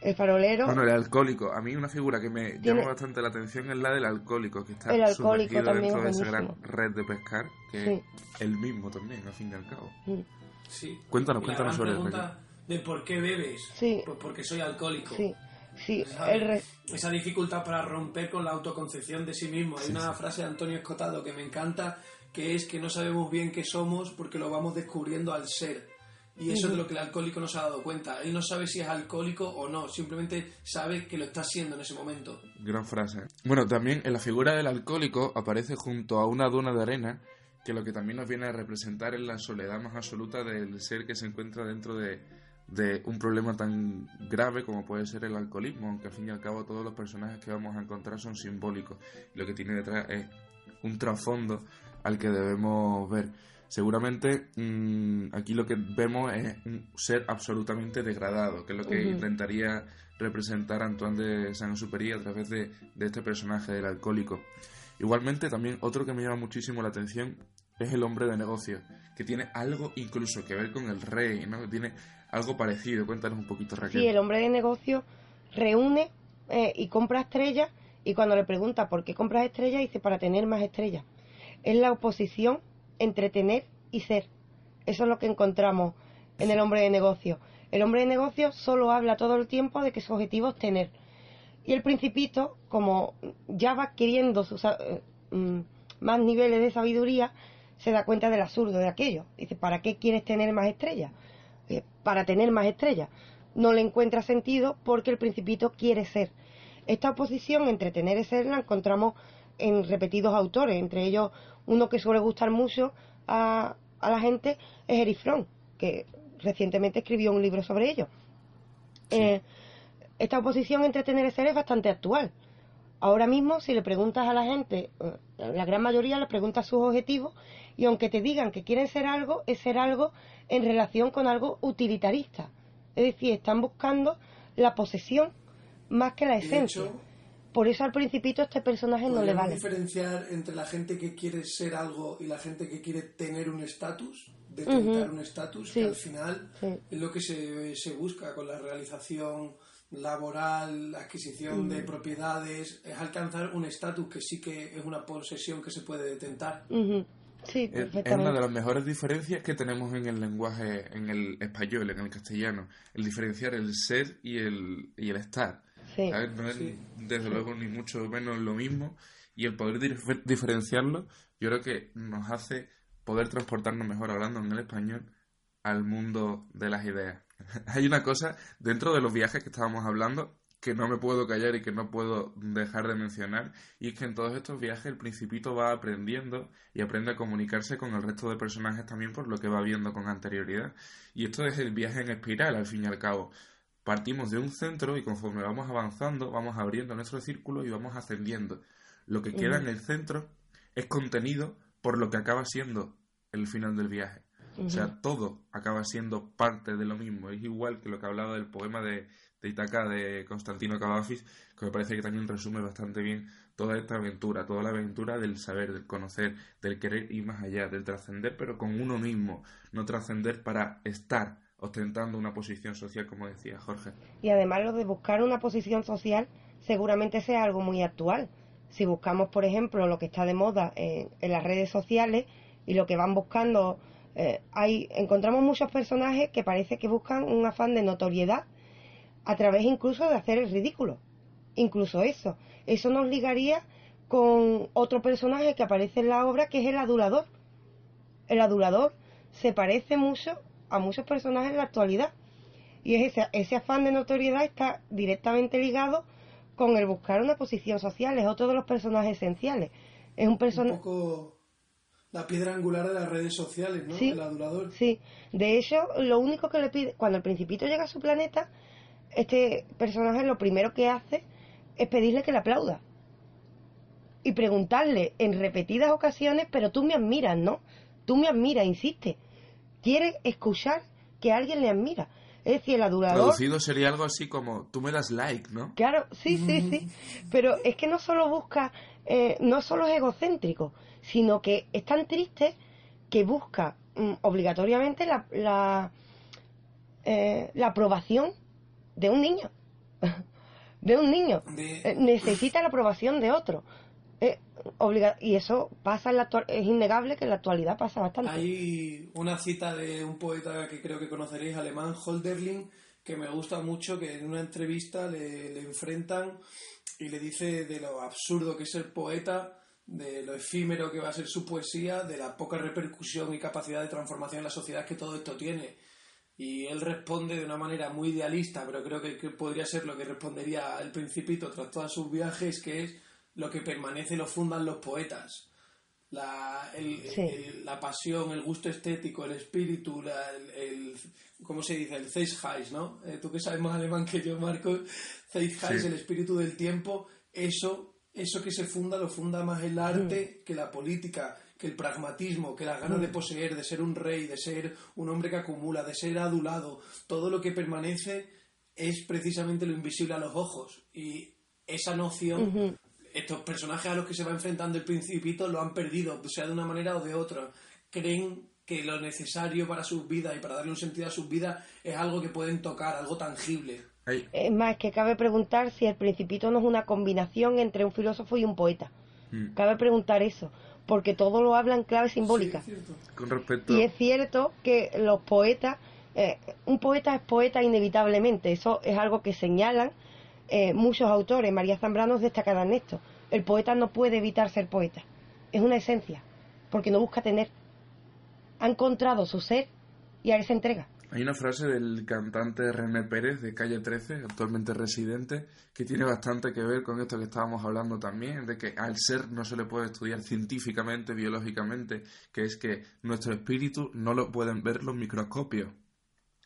S7: El farolero.
S6: Bueno, el alcohólico. A mí una figura que me llama bastante la atención es la del alcohólico, que está
S7: el sumergido
S6: dentro de esa gran red de pescar, que es el mismo también, al fin y al cabo.
S1: Sí.
S6: Cuéntanos, cuéntanos sobre
S1: pregunta de por qué bebes.
S7: Sí.
S1: Pues porque soy alcohólico.
S7: Sí. Sí,
S1: esa dificultad para romper con la autoconcepción de sí mismo. Hay una frase de Antonio Escotado que me encanta, que es que no sabemos bien qué somos porque lo vamos descubriendo al ser. Y eso es de lo que el alcohólico no se ha dado cuenta. Él no sabe si es alcohólico o no, simplemente sabe que lo está siendo en ese momento.
S6: Gran frase. Bueno, también en la figura del alcohólico aparece junto a una duna de arena, que lo que también nos viene a representar es la soledad más absoluta del ser que se encuentra dentro de, de un problema tan grave como puede ser el alcoholismo, aunque al fin y al cabo todos los personajes que vamos a encontrar son simbólicos. Lo que tiene detrás es un trasfondo al que debemos ver. Seguramente mm, aquí lo que vemos es un ser absolutamente degradado, que es lo que intentaría representar Antoine de Saint-Exupéry a través de, de este personaje del alcohólico. Igualmente, también otro que me llama muchísimo la atención es el hombre de negocios, que tiene algo incluso que ver con el rey, ¿no? Tiene algo parecido. Cuéntanos un poquito, Raquel.
S7: Sí, el hombre de negocio reúne eh, y compra estrellas y cuando le pregunta por qué compras estrellas dice para tener más estrellas. Es la oposición entre tener y ser. Eso es lo que encontramos en el hombre de negocio. El hombre de negocio solo habla todo el tiempo de que su objetivo es tener. Y el principito, como ya va adquiriendo sus, eh, mm, más niveles de sabiduría, se da cuenta del absurdo de aquello. Dice, ¿para qué quieres tener más estrellas? Eh, para tener más estrellas. No le encuentra sentido porque el principito quiere ser. Esta oposición entre tener y ser la encontramos en repetidos autores, entre ellos uno que suele gustar mucho a, a la gente es Erich Fromm, que recientemente escribió un libro sobre ello. Eh, esta oposición entre tener y ser es bastante actual. Ahora mismo, si le preguntas a la gente, eh, la gran mayoría le preguntas sus objetivos y aunque te digan que quieren ser algo, es ser algo en relación con algo utilitarista. Es decir, están buscando la posesión más que la esencia.
S1: hecho,
S7: Por eso al principito este personaje no le
S1: ¿Podríamos
S7: vale.
S1: diferenciar entre la gente que quiere ser algo y la gente que quiere tener un estatus, detentar
S7: Ujú.
S1: un estatus,
S7: Sí.
S1: que al final
S7: Sí.
S1: es lo que se, se busca con la realización laboral, la adquisición de propiedades, es alcanzar un estatus que sí que es una posesión que se puede detentar.
S7: Sí,
S6: Es, es una de las mejores diferencias que tenemos en el lenguaje, en el español, en el castellano. El diferenciar el ser y el, y el estar. No es,
S1: Sí.
S6: desde luego, ni mucho menos lo mismo. Y el poder dif- diferenciarlo, yo creo que nos hace poder transportarnos mejor hablando en el español al mundo de las ideas. Hay una cosa dentro de los viajes que estábamos hablando que no me puedo callar y que no puedo dejar de mencionar, y es que en todos estos viajes el principito va aprendiendo y aprende a comunicarse con el resto de personajes también por lo que va viendo con anterioridad. Y esto es el viaje en espiral, al fin y al cabo. Partimos de un centro y conforme vamos avanzando, vamos abriendo nuestro círculo y vamos ascendiendo. Lo que queda en el centro es contenido por lo que acaba siendo el final del viaje. O sea, todo acaba siendo parte de lo mismo. Es igual que lo que hablaba del poema de, de Itaca de Constantino Cavafis, que me parece que también resume bastante bien toda esta aventura, toda la aventura del saber, del conocer, del querer ir más allá, del trascender, pero con uno mismo, no trascender para estar ostentando una posición social, como decía Jorge.
S7: Y además lo de buscar una posición social seguramente sea algo muy actual. Si buscamos, por ejemplo, lo que está de moda en, las redes sociales y lo que van buscando, eh, encontramos muchos personajes que parece que buscan un afán de notoriedad a través incluso de hacer el ridículo. Incluso eso. Eso nos ligaría con otro personaje que aparece en la obra, que es el adulador. El adulador se parece mucho a muchos personajes en la actualidad. Y es ese, ese afán de notoriedad está directamente ligado con el buscar una posición social. Es otro de los personajes esenciales. Es un
S1: Un
S7: personaje.
S1: poco la piedra angular de las redes sociales, ¿no?
S7: Sí.
S1: El adulador.
S7: Sí, de hecho, lo único que le pide, cuando el principito llega a su planeta, este personaje lo primero que hace es pedirle que le aplauda. Y preguntarle en repetidas ocasiones, pero tú me admiras, ¿no? Tú me admiras, insiste. Quiere escuchar que alguien le admira. Es decir, el adulador...
S6: Traducido sería algo así como, tú me das like, ¿no?
S7: Claro, sí, sí, sí. Pero es que no solo busca, eh, no solo es egocéntrico, sino que es tan triste que busca mm, obligatoriamente la, la, eh, la aprobación de un niño. de un niño. Eh, necesita la aprobación de otro. Eh, obliga- y eso pasa en la actual- es innegable que en la actualidad pasa bastante.
S1: Hay una cita de un poeta que creo que conoceréis, alemán, Holderlin, que me gusta mucho, que en una entrevista le, le enfrentan y le dice de lo absurdo que es ser poeta, de lo efímero que va a ser su poesía, de la poca repercusión y capacidad de transformación en la sociedad que todo esto tiene. Y él responde de una manera muy idealista, pero creo que, que podría ser lo que respondería el principito tras todos sus viajes, que es lo que permanece lo fundan los poetas la, el-
S7: Sí.
S1: el- la pasión, el gusto estético, el espíritu, la- el, el- ¿cómo se dice? El Zeitgeist, ¿no? Eh, tú que sabes más alemán que yo, Marcos, Zeitgeist,
S6: Sí.
S1: el espíritu del tiempo, eso, eso que se funda lo funda más el arte que la política, que el pragmatismo, que las ganas de poseer, de ser un rey, de ser un hombre que acumula, de ser adulado, todo lo que permanece es precisamente lo invisible a los ojos y esa noción estos personajes a los que se va enfrentando el principito lo han perdido, sea de una manera o de otra. Creen que lo necesario para sus vidas y para darle un sentido a sus vidas es algo que pueden tocar, algo tangible.
S7: Es más, que cabe preguntar si el principito no es una combinación entre un filósofo y un poeta.
S6: Mm.
S7: Cabe preguntar eso, porque todo lo habla en clave simbólica.
S1: Sí, es cierto.
S6: con respecto...
S7: Y es cierto que los poetas, eh, un poeta es poeta inevitablemente, eso es algo que señalan eh, muchos autores, María Zambrano es destacada en esto. El poeta no puede evitar ser poeta, es una esencia, porque no busca tener. Ha encontrado su ser y a él se entrega.
S6: Hay una frase del cantante René Pérez de Calle 13, actualmente residente, que tiene bastante que ver con esto que estábamos hablando también, de que al ser no se le puede estudiar científicamente, biológicamente, que es que nuestro espíritu no lo pueden ver los microscopios.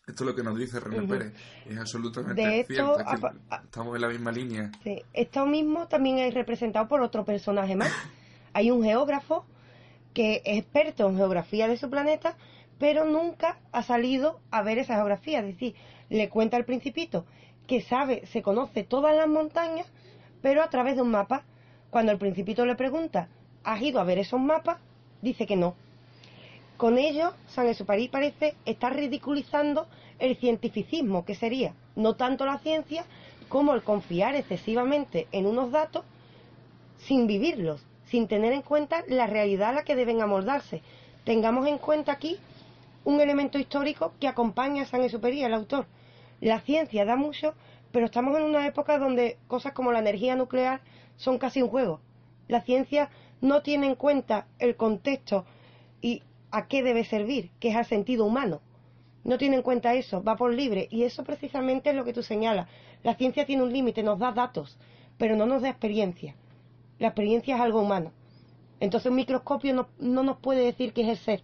S6: Esto es lo que nos dice René. Pérez. Es absolutamente
S7: De
S6: cierto. es que estamos en la misma línea.
S7: Sí, esto mismo también es representado por otro personaje más. Hay un geógrafo que es experto en geografía de su planeta, pero nunca ha salido a ver esa geografía. Es decir, le cuenta al principito que sabe, se conoce todas las montañas, pero a través de un mapa. Cuando el principito le pregunta, ¿has ido a ver esos mapas? Dice que no. Con ello, San Exupéry parece estar ridiculizando el cientificismo, que sería no tanto la ciencia como el confiar excesivamente en unos datos sin vivirlos, sin tener en cuenta la realidad a la que deben amoldarse. Tengamos en cuenta aquí un elemento histórico que acompaña a San Exupéry, el autor. La ciencia da mucho, pero estamos en una época donde cosas como la energía nuclear son casi un juego. La ciencia no tiene en cuenta el contexto y a qué debe servir, que es al sentido humano. No tiene en cuenta eso, va por libre. Y eso precisamente es lo que tú señalas. La ciencia tiene un límite, nos da datos, pero no nos da experiencia. La experiencia es algo humano. Entonces un microscopio no, no nos puede decir qué es el ser.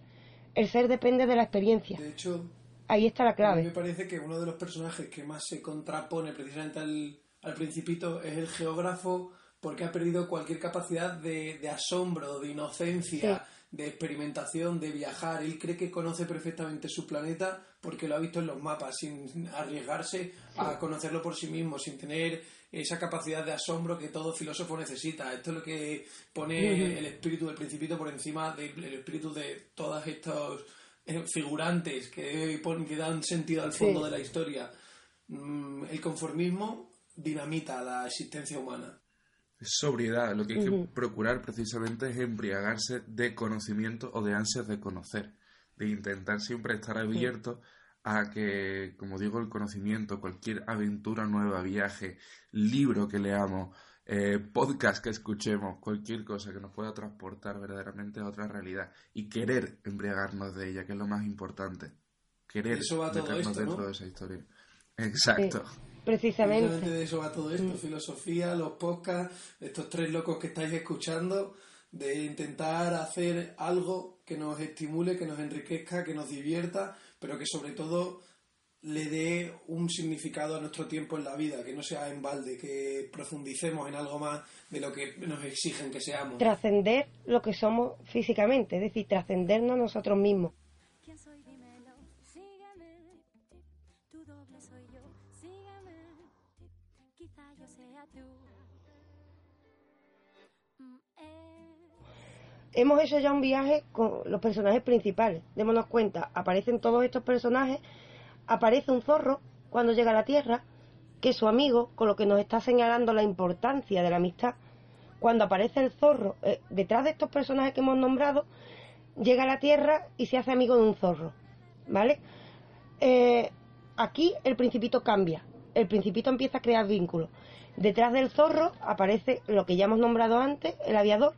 S7: El ser depende de la experiencia.
S1: De hecho,
S7: Ahí está la
S1: a mí me
S7: clave.
S1: parece que uno de los personajes que más se contrapone precisamente al, al principito es el geógrafo porque ha perdido cualquier capacidad de, de asombro, de inocencia, de experimentación, de viajar. Él cree que conoce perfectamente su planeta porque lo ha visto en los mapas, sin arriesgarse a conocerlo por sí mismo, sin tener esa capacidad de asombro que todo filósofo necesita. Esto es lo que pone el espíritu del principito por encima del el espíritu de todos estos eh, figurantes que, pon- que dan sentido al fondo
S7: Sí.
S1: de la historia. Mm, el conformismo dinamita la existencia humana.
S6: Sobriedad. Lo que hay que procurar precisamente es embriagarse de conocimiento o de ansias de conocer. De intentar siempre estar abierto a que, como digo, el conocimiento, cualquier aventura nueva, viaje, libro que leamos, eh, podcast que escuchemos, cualquier cosa que nos pueda transportar verdaderamente a otra realidad y querer embriagarnos de ella, que es lo más importante. Querer
S1: Eso va todo
S6: meternos
S1: esto,
S6: dentro
S1: ¿no?
S6: de esa historia. Exacto.
S1: Precisamente
S7: Precisamente.
S1: de eso va todo esto, filosofía, los podcasts, estos tres locos que estáis escuchando, de intentar hacer algo que nos estimule, que nos enriquezca, que nos divierta, pero que sobre todo le dé un significado a nuestro tiempo en la vida, que no sea en balde, que profundicemos en algo más de lo que nos exigen que seamos.
S7: Trascender lo que somos físicamente, es decir, trascendernos a nosotros mismos. Hemos hecho ya un viaje con los personajes principales. Démonos cuenta, aparecen todos estos personajes, aparece un zorro cuando llega a la Tierra, que es su amigo, con lo que nos está señalando la importancia de la amistad. Cuando aparece el zorro, eh, detrás de estos personajes que hemos nombrado, llega a la Tierra y se hace amigo de un zorro, ¿vale? Eh, aquí el principito cambia, el principito empieza a crear vínculos. Detrás del zorro aparece lo que ya hemos nombrado antes, el aviador,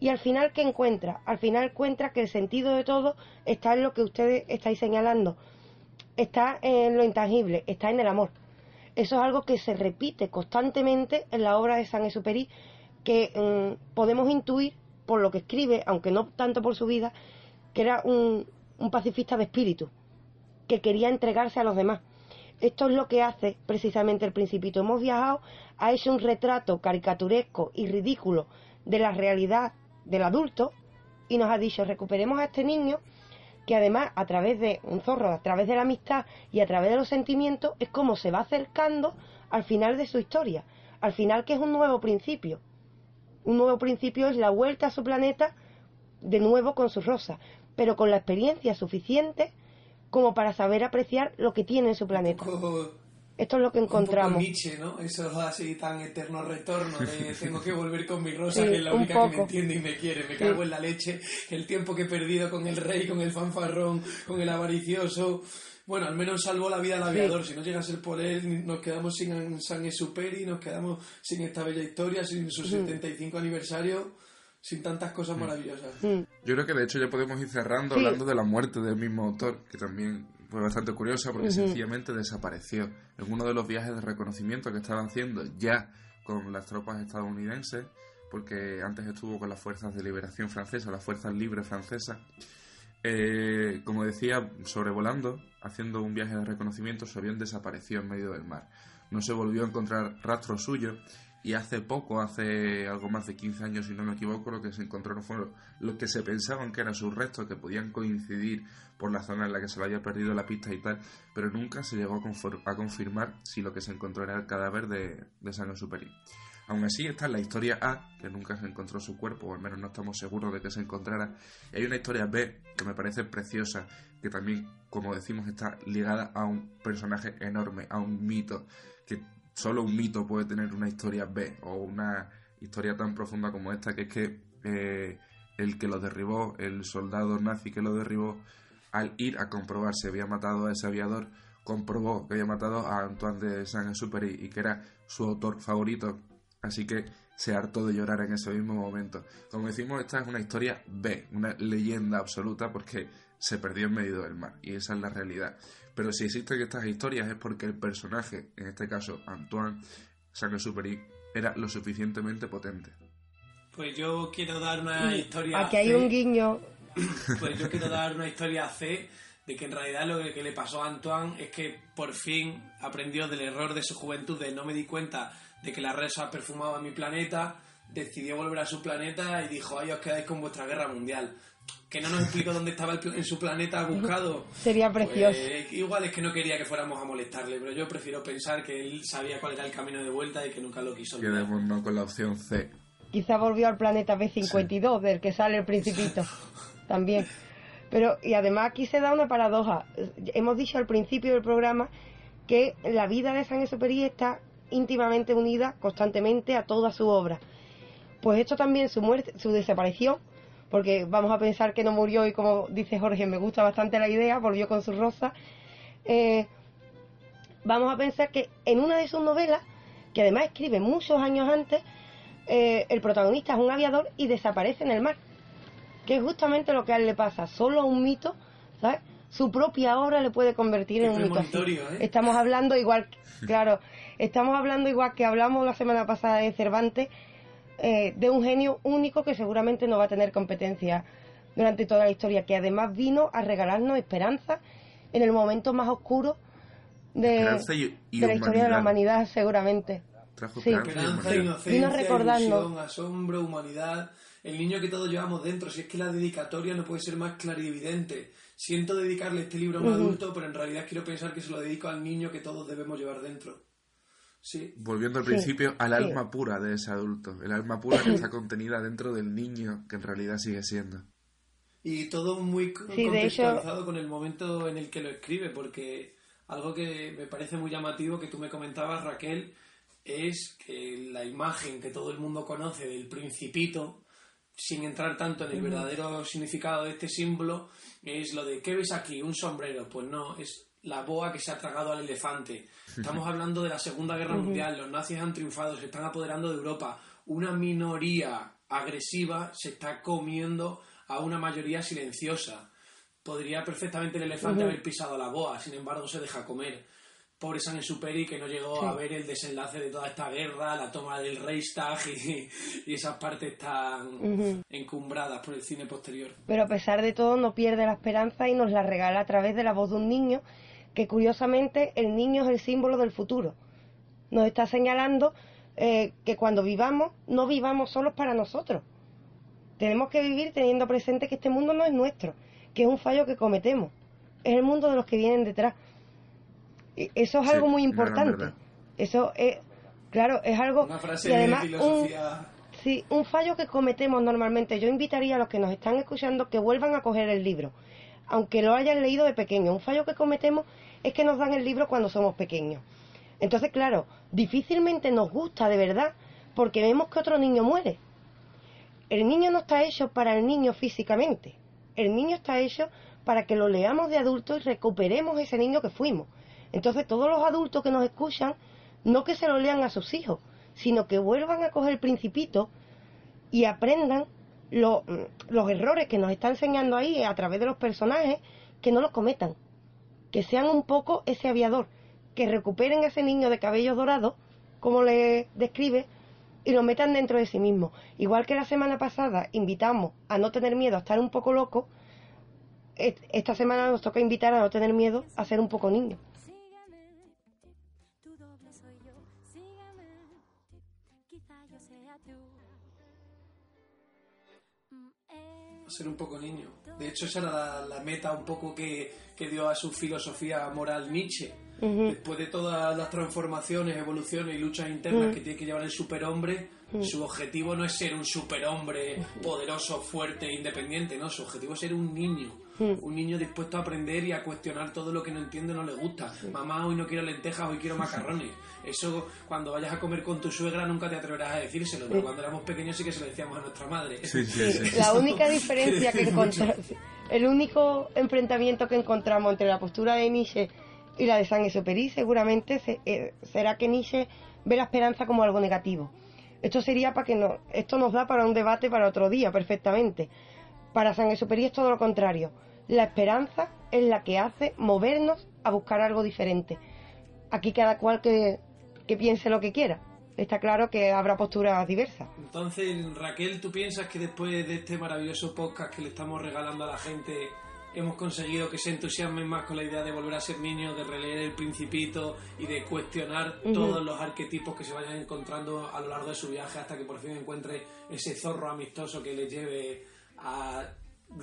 S7: y al final, ¿qué encuentra? Al final encuentra que el sentido de todo está en lo que ustedes estáis señalando, está en lo intangible, está en el amor. Eso es algo que se repite constantemente en la obra de San Exupéry, que mm, podemos intuir por lo que escribe, aunque no tanto por su vida, que era un, un pacifista de espíritu, que quería entregarse a los demás. Esto es lo que hace precisamente el principito. Hemos viajado, ha hecho un retrato caricaturesco y ridículo de la realidad del adulto y nos ha dicho, recuperemos a este niño que además a través de un zorro, a través de la amistad y a través de los sentimientos es como se va acercando al final de su historia, al final que es un nuevo principio. Un nuevo principio es la vuelta a su planeta de nuevo con su rosa, pero con la experiencia suficiente como para saber apreciar lo que tiene en su planeta. Esto es lo que encontramos.
S1: Un poco Nietzsche, ¿no? Eso así tan eterno retorno de tengo que volver con mi rosa,
S7: Sí,
S1: que es la
S7: un
S1: única que me
S7: poco.
S1: entiende y me quiere. Me cago en la leche. El tiempo que he perdido con el rey, con el fanfarrón, con el avaricioso. Bueno, al menos salvó la vida al aviador. Si no llega a ser por él, nos quedamos sin San Exuperi, nos quedamos sin esta bella historia, sin su 75 aniversario, sin tantas cosas maravillosas.
S6: Yo creo que de hecho ya podemos ir cerrando
S1: Sí.
S6: hablando de la muerte del mismo autor, que también fue bastante curiosa porque sencillamente desapareció en uno de los viajes de reconocimiento que estaba haciendo ya con las tropas estadounidenses, porque antes estuvo con las fuerzas de liberación francesa, las fuerzas libres francesas. Eh, como decía, sobrevolando, haciendo un viaje de reconocimiento, su avión desapareció en medio del mar. No se volvió a encontrar rastro suyo y hace poco, hace algo más de 15 años, si no me equivoco, lo que se encontraron fueron los que se pensaban que eran sus restos, que podían coincidir por la zona en la que se había perdido la pista y tal, pero nunca se llegó a confirmar si lo que se encontró era el cadáver de, de San Superi. Aún así está la historia A, que nunca se encontró su cuerpo, o al menos no estamos seguros de que se encontrara. Y hay una historia B, que me parece preciosa, que también, como decimos, está ligada a un personaje enorme, a un mito, que solo un mito puede tener una historia B, o una historia tan profunda como esta, que es que eh, el que lo derribó, el soldado nazi que lo derribó, al ir a comprobar si había matado a ese aviador, comprobó que había matado a Antoine de Saint-Exupéry y que era su autor favorito. Así que se hartó de llorar en ese mismo momento. Como decimos, esta es una historia B, una leyenda absoluta porque se perdió en medio del mar y esa es la realidad. Pero si existen estas historias es porque el personaje, en este caso Antoine Saint-Exupéry, era lo suficientemente potente.
S1: Pues yo quiero dar una historia.
S7: Aquí hay
S1: C.
S7: un guiño.
S1: Pues yo quiero dar una historia C de que en realidad lo que le pasó a Antoine es que por fin aprendió del error de su juventud de no me di cuenta de que la rosa perfumaba mi planeta, decidió volver a su planeta y dijo, ay, os quedáis con vuestra guerra mundial. Que no nos explicó dónde estaba el en su planeta buscado.
S7: Sería precioso.
S1: Pues, igual es que no quería que fuéramos a molestarle, pero yo prefiero pensar que él sabía cuál era el camino de vuelta y que nunca lo quiso olvidar.
S6: Quedémonos con la opción C.
S7: Quizá volvió al planeta B52, del que sale el principito. También. Pero, y además aquí se da una paradoja. Hemos dicho al principio del programa que la vida de San Exupéry está íntimamente unida constantemente a toda su obra. Pues esto también, su muerte, su desaparición, porque vamos a pensar que no murió y como dice Jorge, me gusta bastante la idea, volvió con su rosa. Eh, vamos a pensar que en una de sus novelas, que además escribe muchos años antes, eh, el protagonista es un aviador y desaparece en el mar. Que es justamente lo que a él le pasa. Solo un mito, ¿sabes? Su propia obra le puede convertir en un mito así.
S1: ¿eh?
S7: Estamos hablando igual, claro, estamos hablando igual que hablamos la semana pasada de Cervantes, eh, de un genio único que seguramente no va a tener competencia durante toda la historia, que además vino a regalarnos esperanza en el momento más oscuro de,
S6: y- y
S7: de la historia de la
S6: humanidad.
S7: seguramente.
S6: Trajo
S7: Sí.
S6: esperanza humanidad.
S1: inocencia, ilusión, asombro, humanidad. El niño que todos llevamos dentro. Si es que la dedicatoria no puede ser más clarividente. Siento dedicarle este libro a un adulto, pero en realidad quiero pensar que se lo dedico al niño que todos debemos llevar dentro. Sí.
S6: Volviendo al
S7: Sí,
S6: principio, al
S7: sí.
S6: alma pura de ese adulto. El alma pura que está contenida dentro del niño que en realidad sigue siendo.
S1: Y todo muy
S7: hecho-
S1: contextualizado con el momento en el que lo escribe, porque algo que me parece muy llamativo que tú me comentabas, Raquel, es que la imagen que todo el mundo conoce del principito, sin entrar tanto en el verdadero significado de este símbolo, es lo de ¿qué ves aquí? ¿Un sombrero? Pues no, es la boa que se ha tragado al elefante. Estamos hablando de la Segunda Guerra. Mundial, los nazis han triunfado, se están apoderando de Europa. Una minoría agresiva se está comiendo a una mayoría silenciosa. Podría perfectamente el elefante haber pisado la boa, sin embargo se deja comer. pobre San Exuperi que no llegó
S7: Sí.
S1: a ver el desenlace de toda esta guerra, la toma del Reichstag y, y esas partes tan
S7: Ujú.
S1: encumbradas por el cine posterior.
S7: pero a pesar de todo no pierde la esperanza y nos la regala a través de la voz de un niño, que curiosamente el niño es el símbolo del futuro. Nos está señalando eh, que cuando vivamos, no vivamos solos para nosotros. Tenemos que vivir teniendo presente que este mundo no es nuestro, que es un fallo que cometemos, es el mundo de los que vienen detrás. Y Eso es
S6: Sí,
S7: algo muy importante. Eso es, claro, es algo...
S1: Una frase
S7: y además
S1: de
S7: un-
S1: filosofía...
S7: Sí, un fallo que cometemos normalmente. Yo invitaría a los que nos están escuchando que vuelvan a coger el libro, aunque lo hayan leído de pequeño. Un fallo que cometemos es que nos dan el libro cuando somos pequeños. Entonces, claro, difícilmente nos gusta de verdad porque vemos que otro niño muere. El niño no está hecho para el niño físicamente. El niño está hecho para que lo leamos de adulto y recuperemos ese niño que fuimos. Entonces, todos los adultos que nos escuchan, no que se lo lean a sus hijos, sino que vuelvan a coger el principito y aprendan lo- mm, los errores que nos está enseñando ahí a través de los personajes, que no los cometan. Que sean un poco ese aviador, que recuperen a ese niño de cabello dorado, como le describe, y lo metan dentro de sí mismo. Igual que la semana pasada invitamos a no tener miedo a estar un poco loco, et- esta semana nos toca invitar a no tener miedo a ser un poco niño.
S1: Ser un poco niño. De hecho, esa era la, la meta un poco que, que dio a su filosofía moral Nietzsche.
S7: Ujú.
S1: Después de todas las transformaciones, evoluciones y luchas internas
S7: Mm.
S1: que tiene que llevar el superhombre, su objetivo no es ser un superhombre poderoso, fuerte e independiente, no, su objetivo es ser un niño. Un niño dispuesto a aprender y a cuestionar todo lo que no entiende o no le gusta. Mamá, hoy no quiero lentejas, hoy quiero macarrones. Eso, cuando vayas a comer con tu suegra, nunca te atreverás a decírselo, pero cuando éramos pequeños sí que se lo decíamos a nuestra madre.
S6: Sí, sí, sí.
S7: La única diferencia que encontramos, el único enfrentamiento que encontramos entre la postura de Nietzsche y la de Saint-Exupéry seguramente se- eh, será que Nietzsche ve la esperanza como algo negativo. Esto sería para que no, esto nos da para un debate para otro día perfectamente. Para Saint-Exupéry es todo lo contrario. La esperanza es la que hace movernos a buscar algo diferente. Aquí cada cual que, que piense lo que quiera. Está claro que habrá posturas diversas.
S1: Entonces, Raquel, ¿tú piensas que después de este maravilloso podcast que le estamos regalando a la gente, hemos conseguido que se entusiasmen más con la idea de volver a ser niños, de releer el principito y de cuestionar todos los arquetipos que se vayan encontrando a lo largo de su viaje hasta que por fin encuentre ese zorro amistoso que le lleve a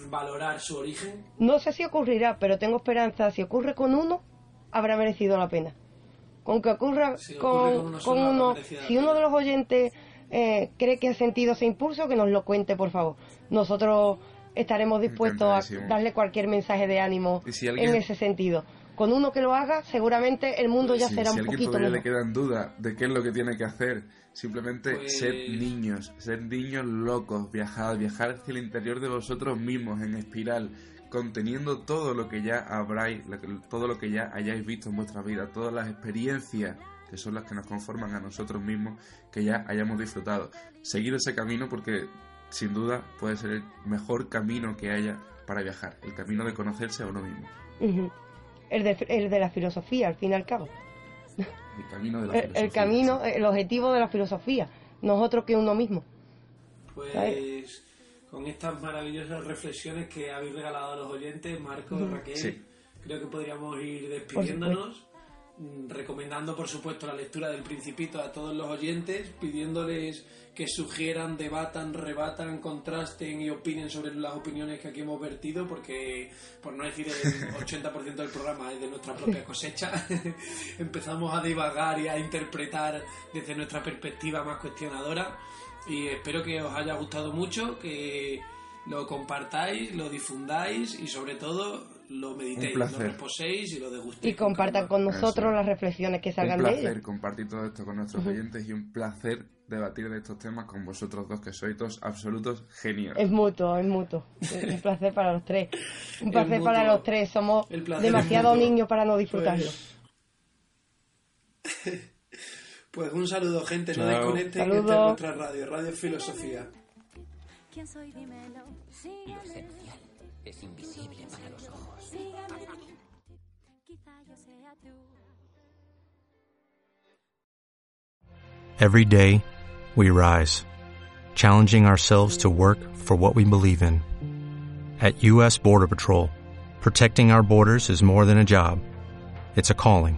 S1: valorar su origen?
S7: No sé si ocurrirá, pero tengo esperanza. Si ocurre con uno, habrá merecido la pena. Con que ocurra
S1: Si
S7: con,
S1: ocurre con uno
S7: con si uno de los oyentes eh, cree que ha sentido ese impulso, que nos lo cuente, por favor. Nosotros estaremos dispuestos a darle cualquier mensaje de ánimo
S6: Y si alguien-
S7: en ese sentido. Con uno que lo haga, seguramente el mundo ya
S6: Sí,
S7: será
S6: si
S7: un poquito
S6: todavía le
S7: mejor.
S6: quedan dudas de qué es lo que tiene que hacer, simplemente
S1: Pues-
S6: ser niños, ser niños locos, viajar, viajar hacia el interior de vosotros mismos en espiral, conteniendo todo lo que ya habráis, todo lo que ya hayáis visto en vuestra vida, todas las experiencias que son las que nos conforman a nosotros mismos, que ya hayamos disfrutado. Seguir ese camino porque sin duda puede ser el mejor camino que haya para viajar, el camino de conocerse a uno mismo,
S7: el, de, el de la filosofía, al fin y al cabo.
S6: el camino de la
S7: El,
S6: filosofía.
S7: el camino, el objetivo de la filosofía, no es otro que uno mismo.
S1: Pues con estas maravillosas reflexiones que habéis regalado a los oyentes, Marco, Raquel,
S6: Sí.
S1: creo que podríamos ir despidiéndonos, recomendando por supuesto la lectura del Principito a todos los oyentes, pidiéndoles que sugieran, debatan, rebatan, contrasten y opinen sobre las opiniones que aquí hemos vertido, porque por no decir el 80% del programa es de nuestra propia cosecha, empezamos a divagar y a interpretar desde nuestra perspectiva más cuestionadora y espero que os haya gustado mucho, que lo compartáis, lo difundáis y sobre todo lo meditéis,
S6: Un
S1: lo
S6: placer.
S1: reposéis y lo degustéis.
S7: Y compartan con nosotros las reflexiones que
S6: Un
S7: salgan de
S6: placer
S7: ellos.
S6: compartir todo esto con nuestros oyentes y un placer debatir de estos temas con vosotros dos, que sois dos absolutos genios.
S7: Es mutuo, es mutuo. Es un placer para los tres. Un placer para los tres. Somos
S1: placer
S7: demasiado niños para no disfrutarlo.
S1: Pues Pues un saludo, gente.
S6: Chao.
S1: No desconecten que esta es vuestra radio, Radio Filosofía.
S5: ¿Quién soy? Dímelo.
S4: Lo esencial es invisible para los ojos.
S8: Every day, we rise, challenging ourselves to work for what we believe in. At U.S. Border Patrol, protecting our borders is more than a job, it's a calling.